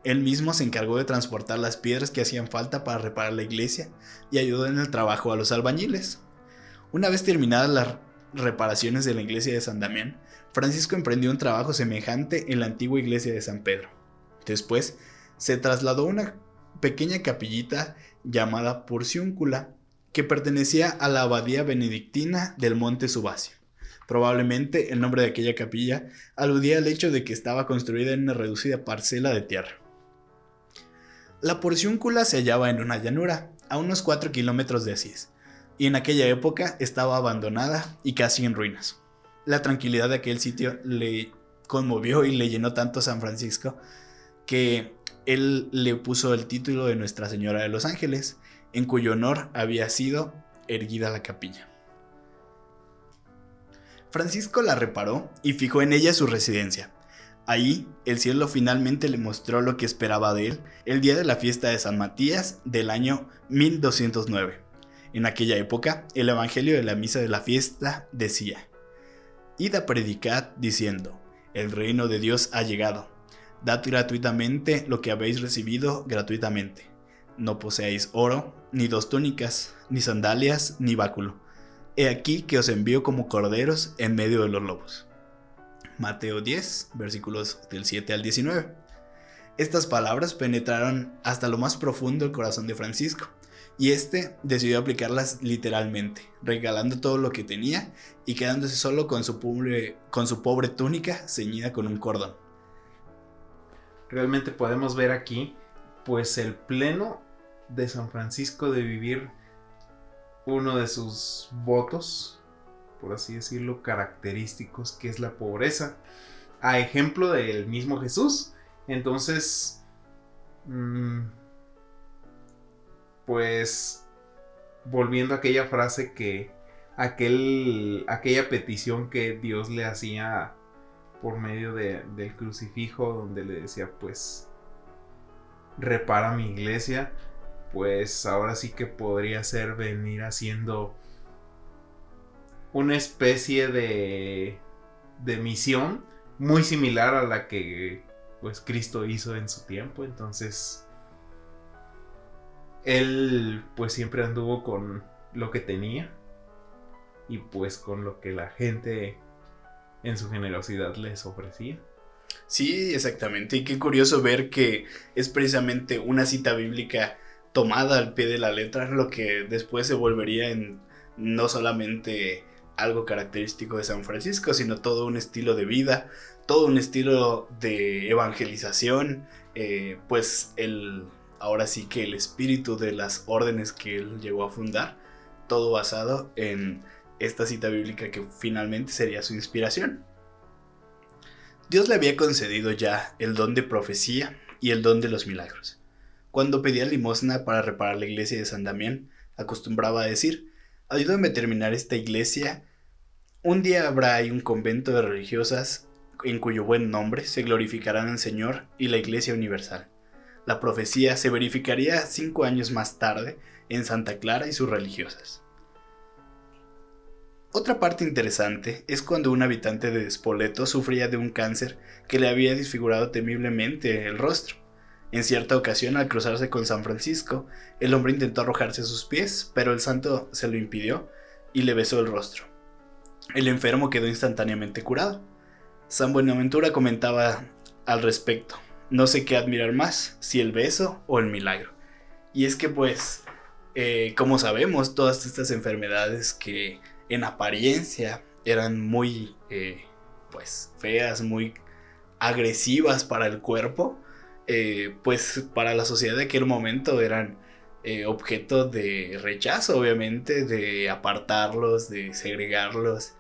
S2: Él mismo se encargó de transportar las piedras que hacían falta para reparar la iglesia y ayudó en el trabajo a los albañiles. Una vez terminadas las reparaciones de la iglesia de San Damián, Francisco emprendió un trabajo semejante en la antigua iglesia de San Pedro. Después, se trasladó a una pequeña capillita llamada Porciúncula, que pertenecía a la abadía benedictina del Monte Subacio. Probablemente el nombre de aquella capilla aludía al hecho de que estaba construida en una reducida parcela de tierra. La Porciúncula se hallaba en una llanura, a unos 4 kilómetros de Asís, y en aquella época estaba abandonada y casi en ruinas. La tranquilidad de aquel sitio le conmovió y le llenó tanto San Francisco que él le puso el título de Nuestra Señora de los Ángeles, en cuyo honor había sido erguida la capilla. Francisco la reparó y fijó en ella su residencia. Ahí, el cielo finalmente le mostró lo que esperaba de él el día de la fiesta de San Matías del año 1209. En aquella época, el Evangelio de la Misa de la Fiesta decía, Id a predicad diciendo, el reino de Dios ha llegado. Dad gratuitamente lo que habéis recibido gratuitamente. No poseáis oro, ni dos túnicas, ni sandalias, ni báculo. He aquí que os envío como corderos en medio de los lobos. Mateo 10, versículos del 7 al 19. Estas palabras penetraron hasta lo más profundo el corazón de Francisco y este decidió aplicarlas literalmente, regalando todo lo que tenía y quedándose solo con su pobre, túnica ceñida con un cordón.
S4: Realmente podemos ver aquí pues el pleno de San Francisco de vivir uno de sus votos, por así decirlo, característicos, que es la pobreza, a ejemplo del mismo Jesús. Entonces, mm, pues volviendo a aquella frase que aquel aquella petición que Dios le hacía por medio de, del crucifijo donde le decía pues repara mi iglesia pues ahora sí que podría ser venir haciendo una especie de de misión muy similar a la que pues Cristo hizo en su tiempo. Entonces él pues siempre anduvo con lo que tenía y pues con lo que la gente en su generosidad les ofrecía.
S2: Sí, exactamente. Y qué curioso ver que es precisamente una cita bíblica tomada al pie de la letra lo que después se volvería en no solamente algo característico de San Francisco, sino todo un estilo de vida, todo un estilo de evangelización, eh, pues el ahora sí que el espíritu de las órdenes que él llegó a fundar, todo basado en esta cita bíblica que finalmente sería su inspiración. Dios le había concedido ya el don de profecía y el don de los milagros. Cuando pedía limosna para reparar la iglesia de San Damián, acostumbraba a decir, ayúdame a terminar esta iglesia. Un día habrá ahí un convento de religiosas en cuyo buen nombre se glorificarán el Señor y la Iglesia Universal. La profecía se verificaría cinco años más tarde en Santa Clara y sus religiosas. Otra parte interesante es cuando un habitante de Spoleto sufría de un cáncer que le había disfigurado temiblemente el rostro. En cierta ocasión, al cruzarse con San Francisco, el hombre intentó arrojarse a sus pies, pero el santo se lo impidió y le besó el rostro. El enfermo quedó instantáneamente curado. San Buenaventura comentaba al respecto no sé qué admirar más, si el beso o el milagro. Y es que pues, eh, como sabemos, todas estas enfermedades que en apariencia eran muy, eh, pues, feas, muy agresivas para el cuerpo, eh, pues para la sociedad de aquel momento eran objeto de rechazo, obviamente, de apartarlos, de segregarlos.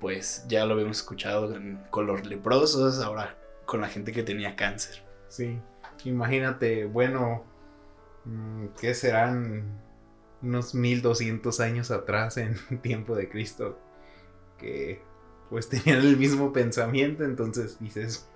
S2: Pues ya lo habíamos escuchado con los leprosos, ahora con la gente que tenía cáncer.
S4: Sí. imagínate, bueno, mm, ¿qué serán unos 1200 años atrás en tiempo de Cristo? Que pues tenían el mismo pensamiento, entonces dices...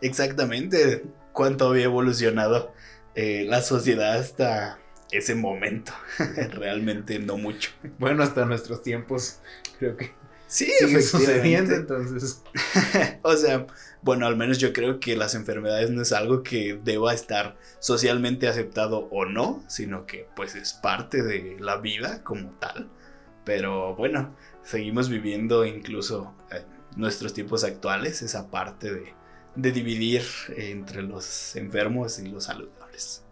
S2: Exactamente, cuánto había evolucionado eh, la sociedad hasta ese momento. Realmente no mucho.
S4: Bueno, hasta nuestros tiempos creo que
S2: sí, sigue sucediendo entonces. o sea, bueno, al menos yo creo que las enfermedades no es algo que deba estar socialmente aceptado o no, sino que pues es parte de la vida como tal. Pero bueno, seguimos viviendo incluso en nuestros tiempos actuales esa parte de, de dividir entre los enfermos y los saludables.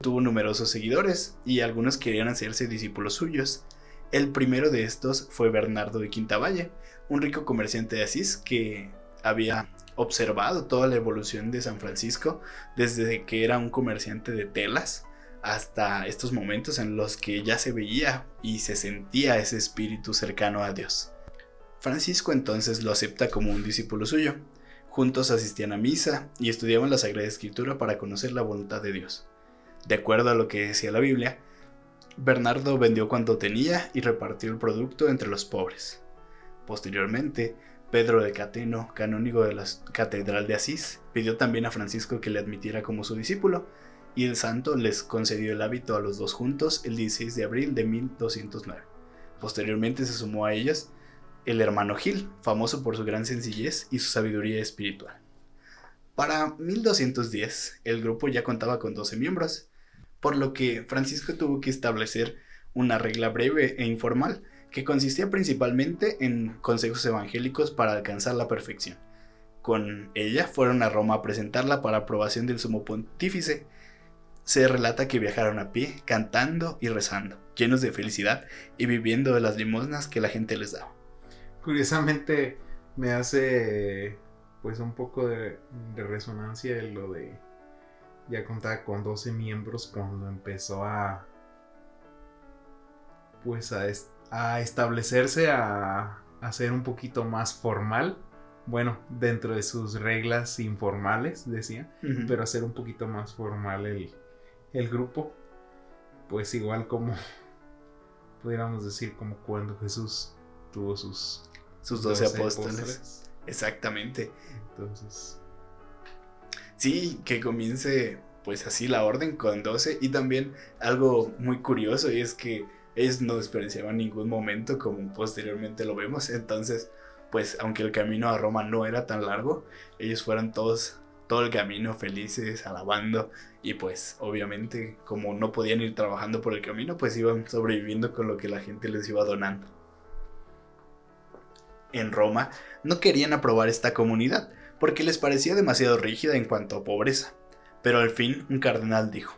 S2: Tuvo numerosos seguidores y algunos querían hacerse discípulos suyos. El primero de estos fue Bernardo de Quintavalle, un rico comerciante de Asís que había observado toda la evolución de San Francisco desde que era un comerciante de telas hasta estos momentos en los que ya se veía y se sentía ese espíritu cercano a Dios. Francisco entonces lo acepta como un discípulo suyo. Juntos asistían a misa y estudiaban la Sagrada Escritura para conocer la voluntad de Dios. De acuerdo a lo que decía la Biblia, Bernardo vendió cuanto tenía y repartió el producto entre los pobres. Posteriormente, Pedro de Cateno, canónigo de la Catedral de Asís, pidió también a Francisco que le admitiera como su discípulo, y el santo les concedió el hábito a los dos juntos el 16 de abril de 1209. Posteriormente se sumó a ellos el hermano Gil, famoso por su gran sencillez y su sabiduría espiritual. Para 1210, el grupo ya contaba con 12 miembros, por lo que Francisco tuvo que establecer una regla breve e informal que consistía principalmente en consejos evangélicos para alcanzar la perfección. Con ella fueron a Roma a presentarla para aprobación del sumo pontífice, se relata que viajaron a pie, cantando y rezando, llenos de felicidad y viviendo de las limosnas que la gente les daba.
S4: Curiosamente me hace pues un poco de, resonancia lo de ya contaba con 12 miembros cuando empezó a pues a, a establecerse a, a ser un poquito más formal bueno, dentro de sus reglas informales, decía, pero hacer un poquito más formal el, el grupo, pues igual como pudiéramos decir como cuando Jesús tuvo sus
S2: sus doce apóstoles. Exactamente. Entonces. Sí, que comience pues así la orden con doce. Y también algo muy curioso y es que ellos no desperdiciaban ningún momento como posteriormente lo vemos. Entonces, pues aunque el camino a Roma no era tan largo, ellos fueron todos todo el camino felices, alabando y pues obviamente como no podían ir trabajando por el camino, pues iban sobreviviendo con lo que la gente les iba donando. En Roma no querían aprobar esta comunidad porque les parecía demasiado rígida en cuanto a pobreza, pero al fin un cardenal dijo,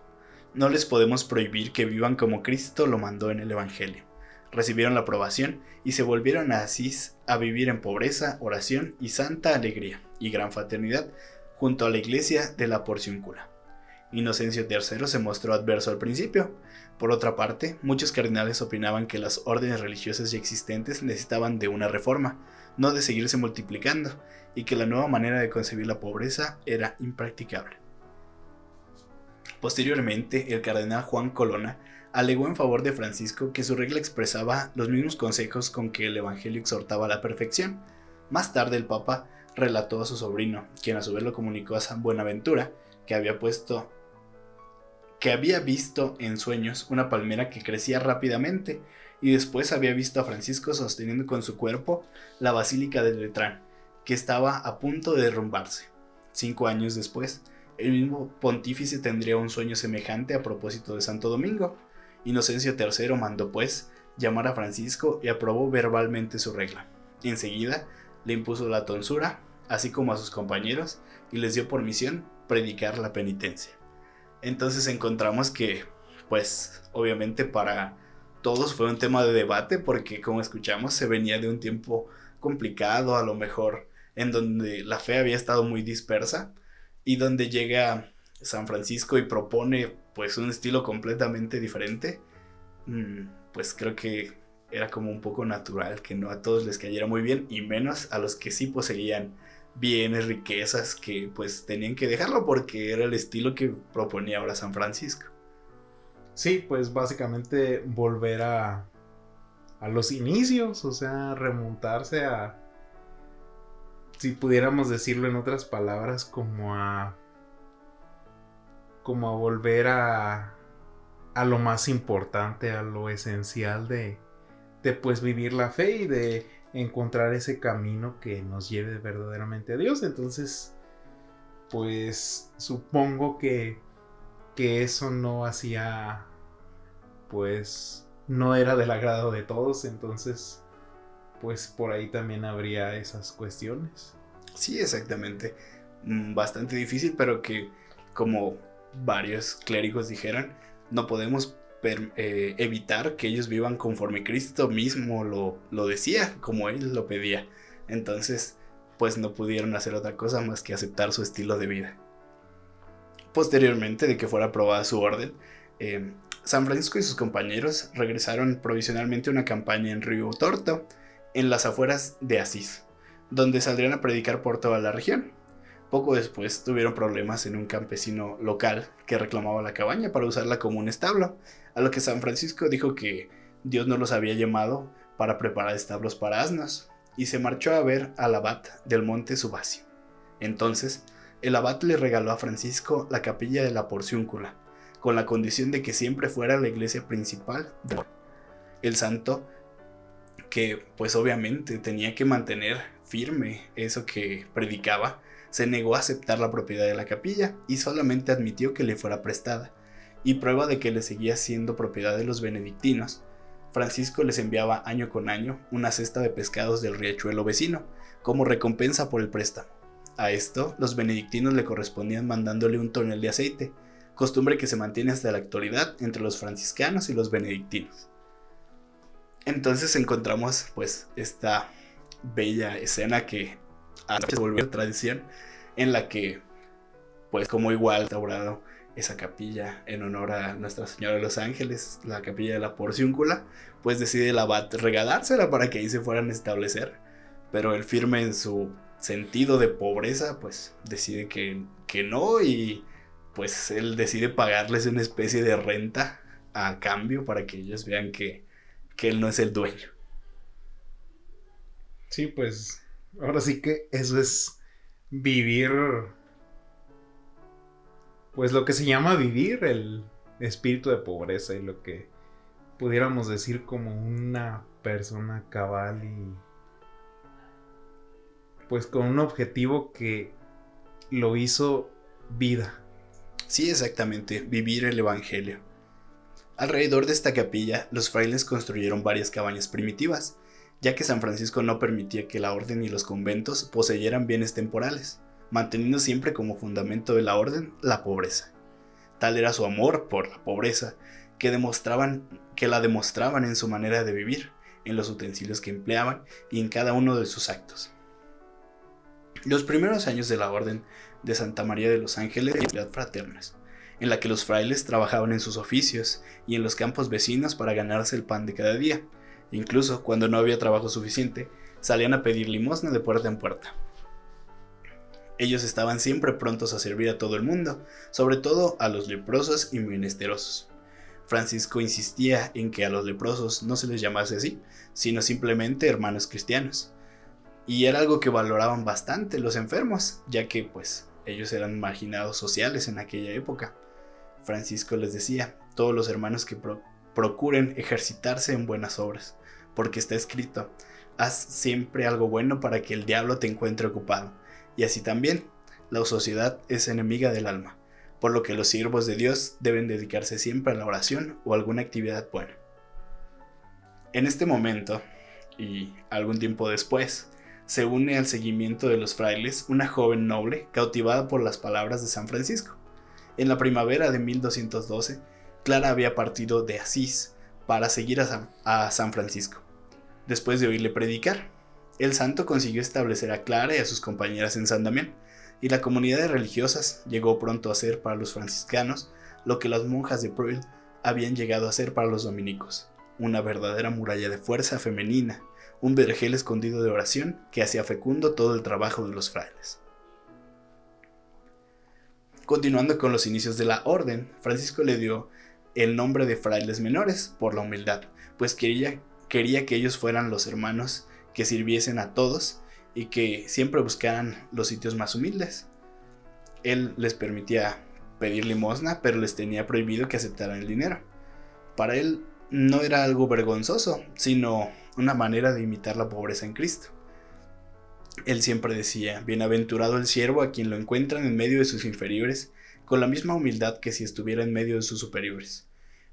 S2: no les podemos prohibir que vivan como Cristo lo mandó en el Evangelio. Recibieron la aprobación y se volvieron a Asís a vivir en pobreza, oración y santa alegría y gran fraternidad junto a la iglesia de la Porciúncula. Inocencio III se mostró adverso al principio. Por otra parte, muchos cardenales opinaban que las órdenes religiosas ya existentes necesitaban de una reforma, no de seguirse multiplicando, y que la nueva manera de concebir la pobreza era impracticable. Posteriormente, el cardenal Juan Colonna alegó en favor de Francisco que su regla expresaba los mismos consejos con que el Evangelio exhortaba a la perfección. Más tarde el Papa relató a su sobrino, quien a su vez lo comunicó a San Buenaventura, que había puesto que había visto en sueños una palmera que crecía rápidamente y después había visto a Francisco sosteniendo con su cuerpo la basílica de Letrán, que estaba a punto de derrumbarse. Cinco años después, el mismo pontífice tendría un sueño semejante a propósito de Santo Domingo. Inocencio III mandó pues llamar a Francisco y aprobó verbalmente su regla. Enseguida le impuso la tonsura así como a sus compañeros, y les dio por misión predicar la penitencia. Entonces encontramos que, pues, obviamente para todos fue un tema de debate porque, como escuchamos, se venía de un tiempo complicado, a lo mejor en donde la fe había estado muy dispersa y donde llega San Francisco y propone pues un estilo completamente diferente, mm, pues creo que era como un poco natural que no a todos les cayera muy bien y menos a los que sí poseían bienes, riquezas que pues tenían que dejarlo porque era el estilo que proponía ahora San Francisco.
S4: Sí, pues básicamente volver a, a los inicios, o sea, remontarse a, si pudiéramos decirlo en otras palabras, como a, como a volver a, a lo más importante, a lo esencial de, de pues vivir la fe y de encontrar ese camino que nos lleve verdaderamente a Dios. Entonces, pues supongo que, que eso no hacía, pues no era del agrado de todos. Entonces, pues por ahí también habría esas cuestiones.
S2: Sí, exactamente. Mm, bastante difícil, pero que como varios clérigos dijeran, no podemos eh, evitar que ellos vivan conforme Cristo mismo lo, lo decía, como él lo pedía. Entonces, pues no pudieron hacer otra cosa más que aceptar su estilo de vida. Posteriormente de que fuera aprobada su orden, eh, San Francisco y sus compañeros regresaron provisionalmente a una campaña en Río Torto, en las afueras de Asís, donde saldrían a predicar por toda la región. Poco después tuvieron problemas en un campesino local que reclamaba la cabaña para usarla como un establo, a lo que San Francisco dijo que Dios no los había llamado para preparar establos para asnos, y se marchó a ver al abad del monte Subacio. Entonces, el abad le regaló a Francisco la capilla de la Porciúncula, con la condición de que siempre fuera la iglesia principal. El santo, que pues obviamente tenía que mantener firme eso que predicaba, se negó a aceptar la propiedad de la capilla y solamente admitió que le fuera prestada. Y prueba de que le seguía siendo propiedad de los benedictinos, Francisco les enviaba año con año una cesta de pescados del riachuelo vecino, como recompensa por el préstamo. A esto, los benedictinos le correspondían mandándole un tonel de aceite, costumbre que se mantiene hasta la actualidad entre los franciscanos y los benedictinos. Entonces encontramos pues esta bella escena que antes volvió tradición en la que pues como igual restaurado esa capilla en honor a Nuestra Señora de los Ángeles, la capilla de la Porciúncula, pues decide el abad regalársela para que ahí se fueran a establecer, pero él firme en su sentido de pobreza, pues decide que, que no y pues él decide pagarles una especie de renta a cambio para que ellos vean que, él no es el dueño.
S4: Sí, pues ahora sí que eso es vivir, pues lo que se llama vivir el espíritu de pobreza y lo que pudiéramos decir como una persona cabal y pues con un objetivo que lo hizo vida.
S2: Sí, exactamente, vivir el Evangelio. Alrededor de esta capilla, los frailes construyeron varias cabañas primitivas, ya que San Francisco no permitía que la orden y los conventos poseyeran bienes temporales, manteniendo siempre como fundamento de la orden la pobreza. Tal era su amor por la pobreza, que, demostraban, que la demostraban en su manera de vivir, en los utensilios que empleaban y en cada uno de sus actos. Los primeros años de la orden de Santa María de los Ángeles y fraternas, en la que los frailes trabajaban en sus oficios y en los campos vecinos para ganarse el pan de cada día. Incluso cuando no había trabajo suficiente, salían a pedir limosna de puerta en puerta. Ellos estaban siempre prontos a servir a todo el mundo, sobre todo a los leprosos y menesterosos. Francisco insistía en que a los leprosos no se les llamase así, sino simplemente hermanos cristianos. Y era algo que valoraban bastante los enfermos, ya que pues ellos eran marginados sociales en aquella época. Francisco les decía, todos los hermanos que procuren ejercitarse en buenas obras, porque está escrito, haz siempre algo bueno para que el diablo te encuentre ocupado. Y así también, la sociedad es enemiga del alma, por lo que los siervos de Dios deben dedicarse siempre a la oración o alguna actividad buena. En este momento, y algún tiempo después, se une al seguimiento de los frailes una joven noble cautivada por las palabras de San Francisco. En la primavera de 1212, Clara había partido de Asís para seguir a San, Francisco. Después de oírle predicar, el santo consiguió establecer a Clara y a sus compañeras en San Damián, y la comunidad de religiosas llegó pronto a ser para los franciscanos lo que las monjas de Pruel habían llegado a ser para los dominicos, una verdadera muralla de fuerza femenina, un vergel escondido de oración que hacía fecundo todo el trabajo de los frailes. Continuando con los inicios de la orden, Francisco le dio el nombre de frailes menores por la humildad, pues quería, que ellos fueran los hermanos que sirviesen a todos y que siempre buscaran los sitios más humildes. Él les permitía pedir limosna, pero les tenía prohibido que aceptaran el dinero. Para él no era algo vergonzoso, sino una manera de imitar la pobreza en Cristo. Él siempre decía, Bienaventurado el siervo a quien lo encuentran en medio de sus inferiores, con la misma humildad que si estuviera en medio de sus superiores.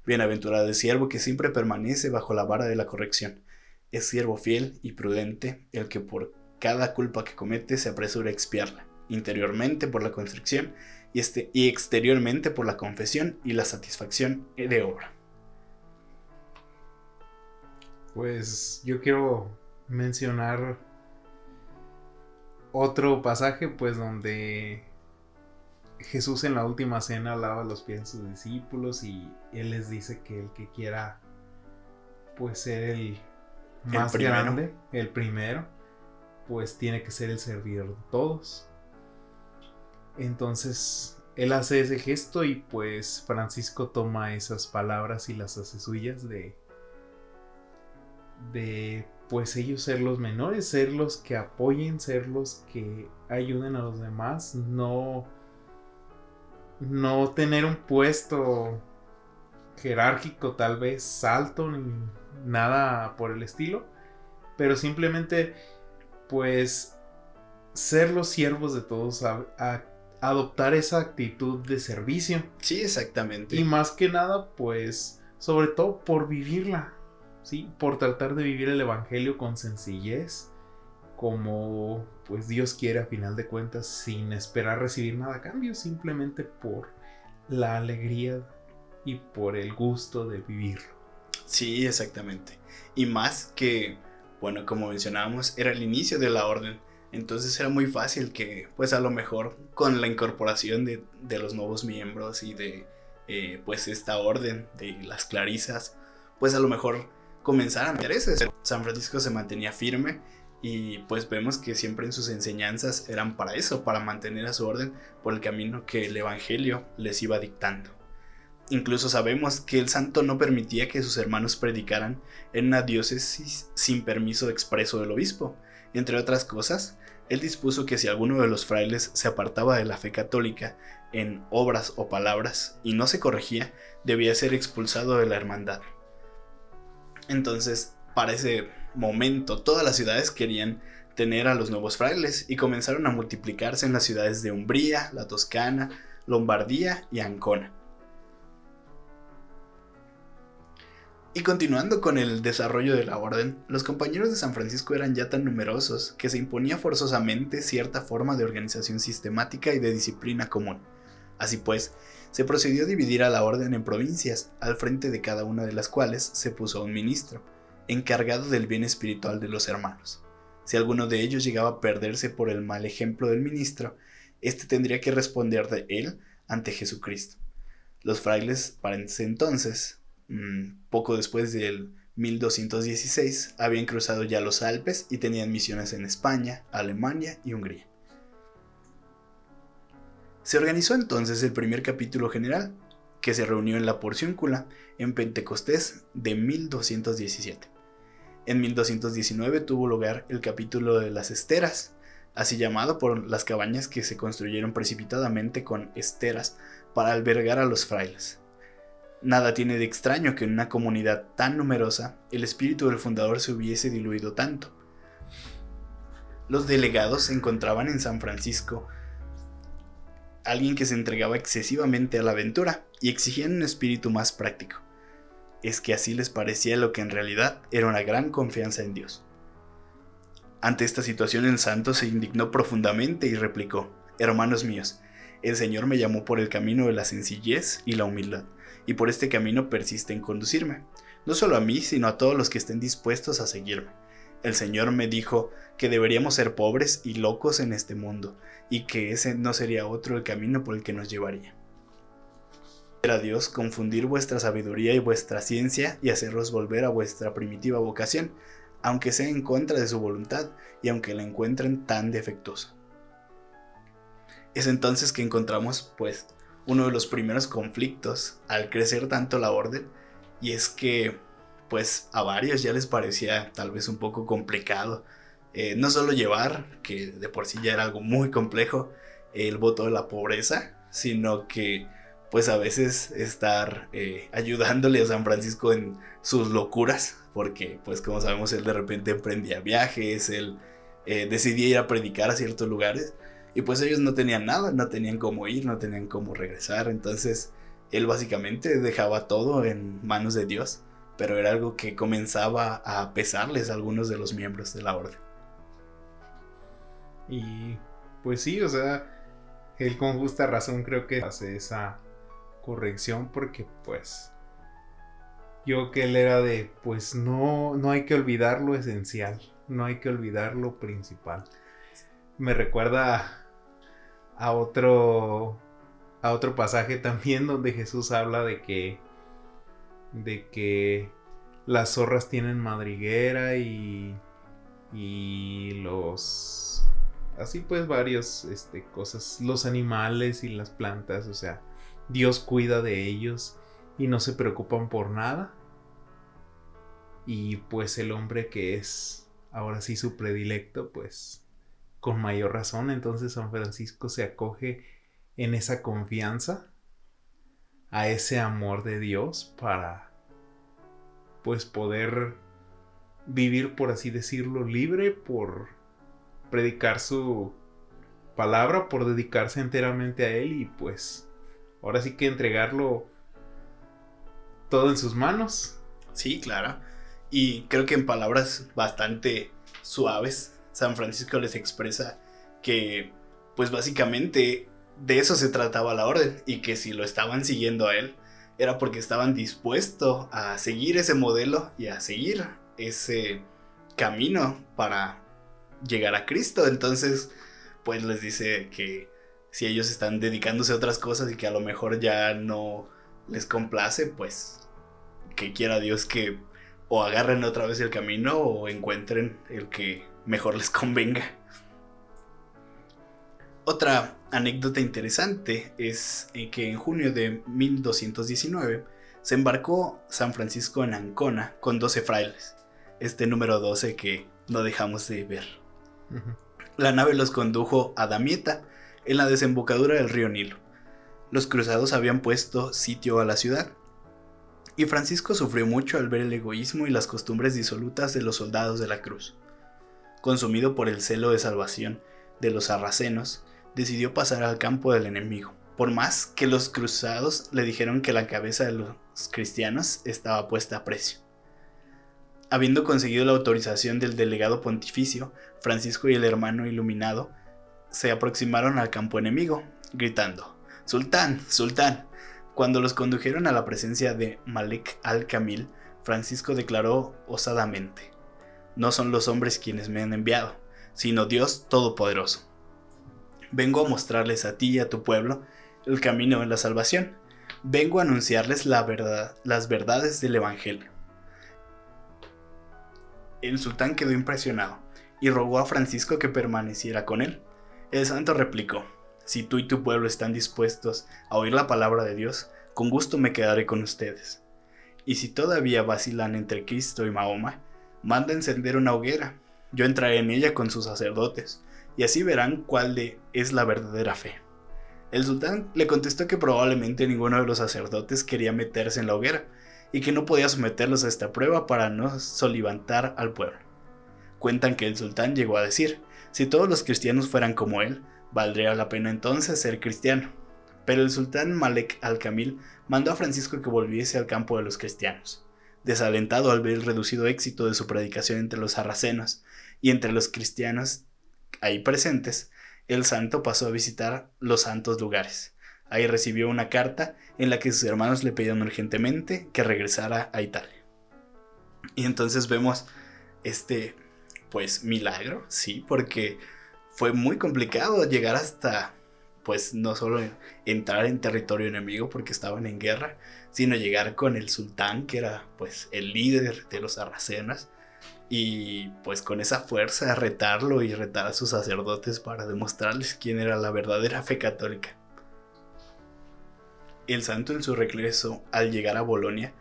S2: Bienaventurado el siervo que siempre permanece bajo la vara de la corrección. Es siervo fiel y prudente el que por cada culpa que comete se apresura a expiarla, interiormente por la constricción y, este, y exteriormente por la confesión y la satisfacción de obra.
S4: Pues yo quiero mencionar otro pasaje, pues donde Jesús en la última cena lava los pies de sus discípulos y él les dice que el que quiera pues ser el más grande, el primero, pues tiene que ser el servidor de todos. Entonces él hace ese gesto y pues Francisco toma esas palabras y las hace suyas de de pues ellos ser los menores, ser los que apoyen, ser los que ayuden a los demás, no no tener un puesto jerárquico tal vez alto ni nada por el estilo, pero simplemente pues ser los siervos de todos, a, adoptar esa actitud de servicio.
S2: Sí, exactamente.
S4: Y más que nada pues sobre todo por vivirla, ¿sí? Por tratar de vivir el Evangelio con sencillez, como pues Dios quiere a final de cuentas, sin esperar recibir nada a cambio, simplemente por la alegría y por el gusto de vivirlo.
S2: Sí, exactamente. Y más que, bueno, como mencionábamos, era el inicio de la orden. Entonces era muy fácil que, pues a lo mejor, con la incorporación de, los nuevos miembros y de, eh, pues, esta orden de las clarisas, pues a lo mejor comenzaran a eso. San Francisco se mantenía firme y pues vemos que siempre en sus enseñanzas eran para eso, para mantener a su orden por el camino que el Evangelio les iba dictando. Incluso sabemos que el santo no permitía que sus hermanos predicaran en una diócesis sin permiso expreso del obispo. Entre otras cosas, él dispuso que si alguno de los frailes se apartaba de la fe católica en obras o palabras y no se corregía, debía ser expulsado de la hermandad. Entonces, para ese momento, todas las ciudades querían tener a los nuevos frailes y comenzaron a multiplicarse en las ciudades de Umbría, la Toscana, Lombardía y Ancona. Y continuando con el desarrollo de la orden, los compañeros de San Francisco eran ya tan numerosos que se imponía forzosamente cierta forma de organización sistemática y de disciplina común. Así pues, se procedió a dividir a la orden en provincias, al frente de cada una de las cuales se puso un ministro, encargado del bien espiritual de los hermanos. Si alguno de ellos llegaba a perderse por el mal ejemplo del ministro, éste tendría que responder de él ante Jesucristo. Los frailes, para ese entonces, mm, poco después del 1216, habían cruzado ya los Alpes y tenían misiones en España, Alemania y Hungría. Se organizó entonces el primer capítulo general, que se reunió en la Porciúncula en Pentecostés de 1217. En 1219 tuvo lugar el capítulo de las esteras, así llamado por las cabañas que se construyeron precipitadamente con esteras para albergar a los frailes. Nada tiene de extraño que en una comunidad tan numerosa el espíritu del fundador se hubiese diluido tanto. Los delegados se encontraban en San Francisco alguien que se entregaba excesivamente a la aventura y exigían un espíritu más práctico. Es que así les parecía lo que en realidad era una gran confianza en Dios. Ante esta situación el santo se indignó profundamente y replicó, Hermanos míos, el Señor me llamó por el camino de la sencillez y la humildad, y por este camino persiste en conducirme, no solo a mí, sino a todos los que estén dispuestos a seguirme. El Señor me dijo que deberíamos ser pobres y locos en este mundo, y que ese no sería otro el camino por el que nos llevaría. A Dios confundir vuestra sabiduría y vuestra ciencia y hacerlos volver a vuestra primitiva vocación, aunque sea en contra de su voluntad y aunque la encuentren tan defectuosa. Es entonces que encontramos, pues, uno de los primeros conflictos al crecer tanto la orden, y es que, pues, a varios ya les parecía tal vez un poco complicado, eh, no solo llevar, que de por sí ya era algo muy complejo, el voto de la pobreza, sino que pues a veces estar eh, ayudándole a San Francisco en sus locuras, porque pues como sabemos él de repente emprendía viajes, él eh, decidía ir a predicar a ciertos lugares y pues ellos no tenían nada, no tenían cómo ir, no tenían cómo regresar, entonces él básicamente dejaba todo en manos de Dios, pero era algo que comenzaba a pesarles a algunos de los miembros de la orden.
S4: Y pues sí, o sea, él con justa razón creo que hace esa corrección porque pues yo que él era de pues no no hay que olvidar lo esencial, no hay que olvidar lo principal. Me recuerda a otro a otro pasaje también donde Jesús habla de que de que las zorras tienen madriguera y y los así pues varios este cosas, los animales y las plantas, o sea, Dios cuida de ellos y no se preocupan por nada. Y pues el hombre que es ahora sí su predilecto, pues con mayor razón, entonces San Francisco se acoge en esa confianza, a ese amor de Dios para pues poder vivir, por así decirlo, libre, por predicar su palabra, por dedicarse enteramente a Él y pues ahora sí que entregarlo todo en sus manos.
S2: Sí, claro. Y creo que en palabras bastante suaves, San Francisco les expresa que, pues básicamente, de eso se trataba la orden y que si lo estaban siguiendo a él, era porque estaban dispuestos a seguir ese modelo y a seguir ese camino para llegar a Cristo. Entonces, pues les dice que si ellos están dedicándose a otras cosas y que a lo mejor ya no les complace, pues que quiera Dios que o agarren otra vez el camino o encuentren el que mejor les convenga. Otra anécdota interesante es eh, que en junio de 1219 se embarcó San Francisco en Ancona con 12 frailes, este número 12 que no dejamos de ver. La nave los condujo a Damieta, en la desembocadura del río Nilo. Los cruzados habían puesto sitio a la ciudad, y Francisco sufrió mucho al ver el egoísmo y las costumbres disolutas de los soldados de la cruz. Consumido por el celo de salvación de los sarracenos, decidió pasar al campo del enemigo, por más que los cruzados le dijeron que la cabeza de los cristianos estaba puesta a precio. Habiendo conseguido la autorización del delegado pontificio, Francisco y el hermano iluminado se aproximaron al campo enemigo, gritando, Sultán, Sultán. Cuando los condujeron a la presencia de Malik al-Kamil, Francisco declaró osadamente, No son los hombres quienes me han enviado, sino Dios Todopoderoso. Vengo a mostrarles a ti y a tu pueblo el camino de la salvación. Vengo a anunciarles la verdad, las verdades del Evangelio. El sultán quedó impresionado y rogó a Francisco que permaneciera con él. El santo replicó, si tú y tu pueblo están dispuestos a oír la palabra de Dios, con gusto me quedaré con ustedes. Y si todavía vacilan entre Cristo y Mahoma, manda encender una hoguera. Yo entraré en ella con sus sacerdotes, y así verán cuál de es la verdadera fe. El sultán le contestó que probablemente ninguno de los sacerdotes quería meterse en la hoguera, y que no podía someterlos a esta prueba para no solivantar al pueblo. Cuentan que el sultán llegó a decir, si todos los cristianos fueran como él, valdría la pena entonces ser cristiano. Pero el sultán Malek al-Kamil mandó a Francisco que volviese al campo de los cristianos. Desalentado al ver el reducido éxito de su predicación entre los sarracenos y entre los cristianos ahí presentes, el santo pasó a visitar los santos lugares. Ahí recibió una carta en la que sus hermanos le pedían urgentemente que regresara a Italia. Y entonces vemos este pues milagro, sí, porque fue muy complicado llegar hasta, pues no solo entrar en territorio enemigo porque estaban en guerra, sino llegar con el sultán, que era pues el líder de los sarracenas, y pues con esa fuerza retarlo y retar a sus sacerdotes para demostrarles quién era la verdadera fe católica. El santo en su regreso al llegar a Bolonia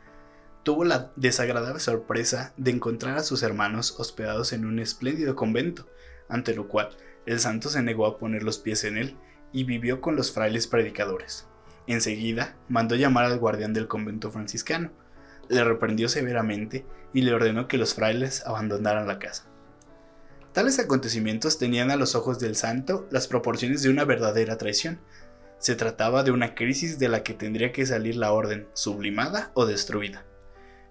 S2: tuvo la desagradable sorpresa de encontrar a sus hermanos hospedados en un espléndido convento, ante lo cual el santo se negó a poner los pies en él y vivió con los frailes predicadores. Enseguida mandó llamar al guardián del convento franciscano, le reprendió severamente y le ordenó que los frailes abandonaran la casa. Tales acontecimientos tenían a los ojos del santo las proporciones de una verdadera traición. Se trataba de una crisis de la que tendría que salir la orden, sublimada o destruida.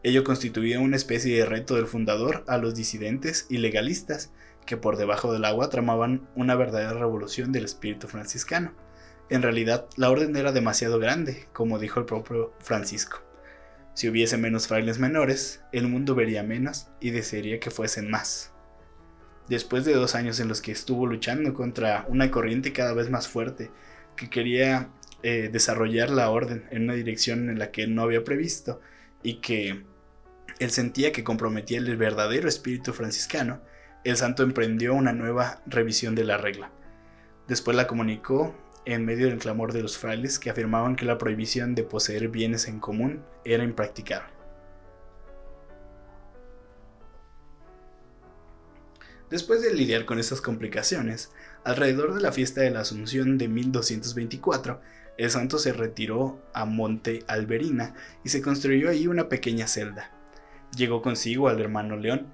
S2: Ello constituía una especie de reto del fundador a los disidentes y legalistas, que por debajo del agua tramaban una verdadera revolución del espíritu franciscano. En realidad, la orden era demasiado grande, como dijo el propio Francisco. Si hubiese menos frailes menores, el mundo vería menos y desearía que fuesen más. Después de dos años en los que estuvo luchando contra una corriente cada vez más fuerte que quería eh, desarrollar la orden en una dirección en la que él no había previsto y que él sentía que comprometía el verdadero espíritu franciscano, el santo emprendió una nueva revisión de la regla. Después la comunicó en medio del clamor de los frailes que afirmaban que la prohibición de poseer bienes en común era impracticable. Después de lidiar con estas complicaciones, alrededor de la fiesta de la Asunción de 1224, el santo se retiró a Monte Alberina y se construyó ahí una pequeña celda. Llegó consigo al hermano León,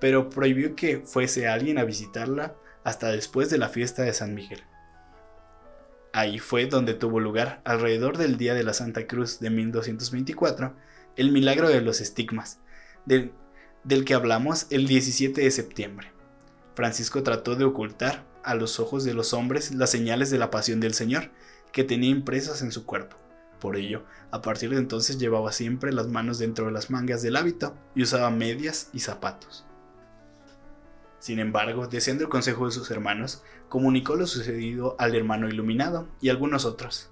S2: pero prohibió que fuese alguien a visitarla hasta después de la fiesta de San Miguel. Ahí fue donde tuvo lugar, alrededor del día de la Santa Cruz de 1224, el milagro de los estigmas, del, que hablamos el 17 de septiembre. Francisco trató de ocultar a los ojos de los hombres las señales de la pasión del Señor, que tenía impresas en su cuerpo. Por ello, a partir de entonces llevaba siempre las manos dentro de las mangas del hábito y usaba medias y zapatos. Sin embargo, deseando el consejo de sus hermanos, comunicó lo sucedido al hermano iluminado y algunos otros,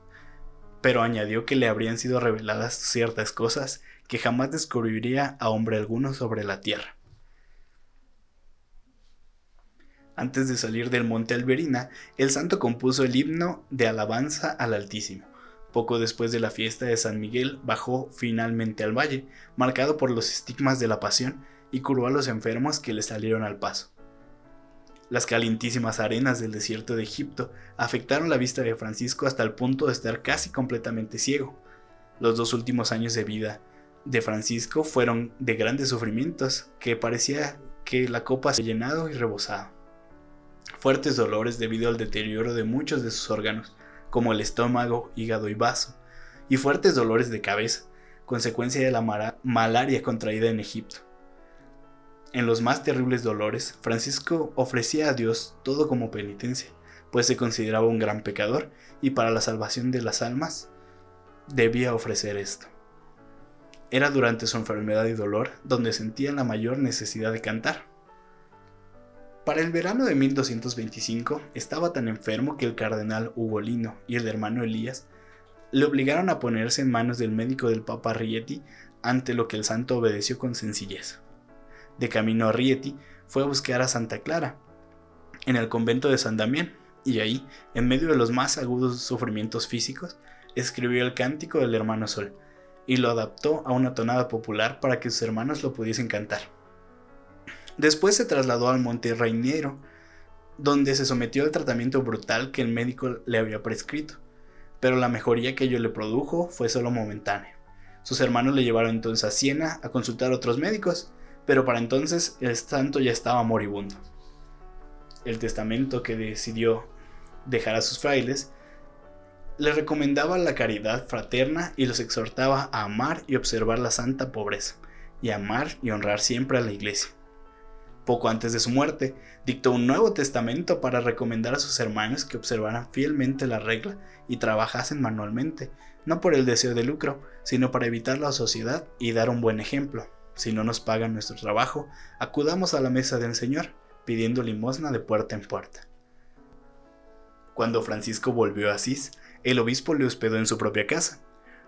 S2: pero añadió que le habrían sido reveladas ciertas cosas que jamás descubriría a hombre alguno sobre la tierra. Antes de salir del monte Alberina, el santo compuso el himno de alabanza al Altísimo. Poco después de la fiesta de San Miguel, bajó finalmente al valle, marcado por los estigmas de la pasión, y curó a los enfermos que le salieron al paso. Las calientísimas arenas del desierto de Egipto afectaron la vista de Francisco hasta el punto de estar casi completamente ciego. Los dos últimos años de vida de Francisco fueron de grandes sufrimientos, que parecía que la copa se había llenado y rebosado. Fuertes dolores debido al deterioro de muchos de sus órganos, como el estómago, hígado y vaso, y fuertes dolores de cabeza, consecuencia de la malaria contraída en Egipto. En los más terribles dolores, Francisco ofrecía a Dios todo como penitencia, pues se consideraba un gran pecador y para la salvación de las almas debía ofrecer esto. Era durante su enfermedad y dolor donde sentía la mayor necesidad de cantar. Para el verano de 1225 estaba tan enfermo que el cardenal Ugolino y el hermano Elías le obligaron a ponerse en manos del médico del Papa Rieti, ante lo que el santo obedeció con sencillez de camino a Rieti, fue a buscar a Santa Clara, en el convento de San Damián, y ahí, en medio de los más agudos sufrimientos físicos, escribió el cántico del hermano Sol, y lo adaptó a una tonada popular para que sus hermanos lo pudiesen cantar. Después se trasladó al Monte Reiniero, donde se sometió al tratamiento brutal que el médico le había prescrito, pero la mejoría que ello le produjo fue solo momentánea. Sus hermanos le llevaron entonces a Siena a consultar a otros médicos, pero para entonces el santo ya estaba moribundo. El testamento que decidió dejar a sus frailes le recomendaba la caridad fraterna y los exhortaba a amar y observar la santa pobreza, y amar y honrar siempre a la iglesia. Poco antes de su muerte, dictó un nuevo testamento para recomendar a sus hermanos que observaran fielmente la regla y trabajasen manualmente, no por el deseo de lucro, sino para evitar la sociedad y dar un buen ejemplo. Si no nos pagan nuestro trabajo, acudamos a la mesa del Señor, pidiendo limosna de puerta en puerta. Cuando Francisco volvió a Asís, el obispo le hospedó en su propia casa.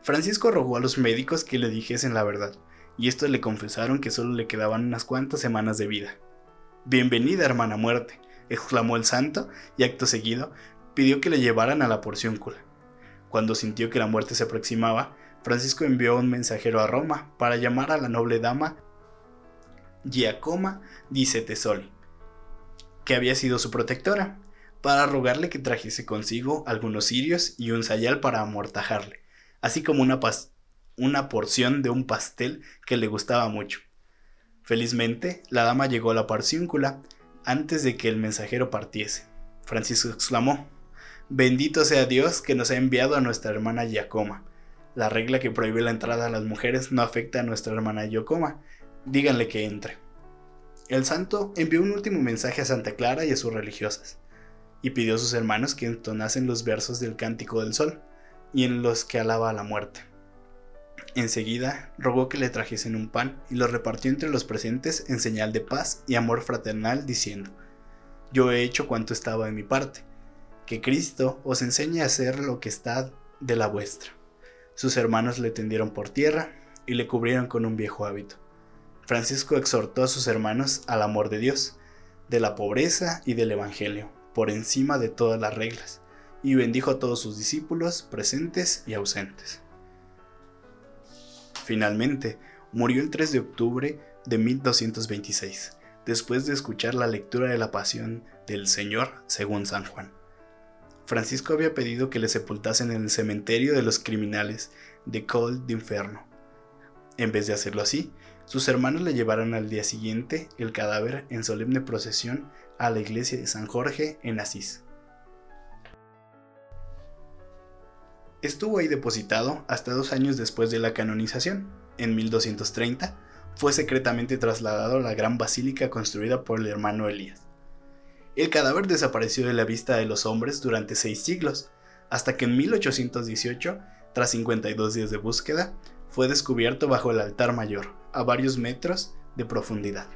S2: Francisco rogó a los médicos que le dijesen la verdad, y estos le confesaron que solo le quedaban unas cuantas semanas de vida. Bienvenida, hermana muerte, exclamó el santo, y acto seguido pidió que le llevaran a la porciúncula. Cuando sintió que la muerte se aproximaba, Francisco envió un mensajero a Roma para llamar a la noble dama Giacoma di Setesoli, que había sido su protectora, para rogarle que trajese consigo algunos cirios y un sayal para amortajarle, así como una, una porción de un pastel que le gustaba mucho. Felizmente, la dama llegó a la parcíncula antes de que el mensajero partiese. Francisco exclamó, Bendito sea Dios que nos ha enviado a nuestra hermana Giacoma. La regla que prohíbe la entrada a las mujeres no afecta a nuestra hermana Giacoma. Díganle que entre. El santo envió un último mensaje a Santa Clara y a sus religiosas, y pidió a sus hermanos que entonasen los versos del Cántico del Sol, y en los que alaba a la muerte. Enseguida rogó que le trajesen un pan y lo repartió entre los presentes en señal de paz y amor fraternal, diciendo, Yo he hecho cuanto estaba en mi parte que Cristo os enseñe a hacer lo que está de la vuestra. Sus hermanos le tendieron por tierra y le cubrieron con un viejo hábito. Francisco exhortó a sus hermanos al amor de Dios, de la pobreza y del Evangelio, por encima de todas las reglas, y bendijo a todos sus discípulos presentes y ausentes. Finalmente, murió el 3 de octubre de 1226, después de escuchar la lectura de la Pasión del Señor según San Juan. Francisco había pedido que le sepultasen en el cementerio de los criminales de Col d'Inferno. En vez de hacerlo así, sus hermanos le llevaron al día siguiente el cadáver en solemne procesión a la iglesia de San Jorge en Asís. Estuvo ahí depositado hasta dos años después de la canonización. En 1230 fue secretamente trasladado a la gran basílica construida por el hermano Elías. El cadáver desapareció de la vista de los hombres durante seis siglos, hasta que en 1818, tras 52 días de búsqueda, fue descubierto bajo el altar mayor, a varios metros de profundidad.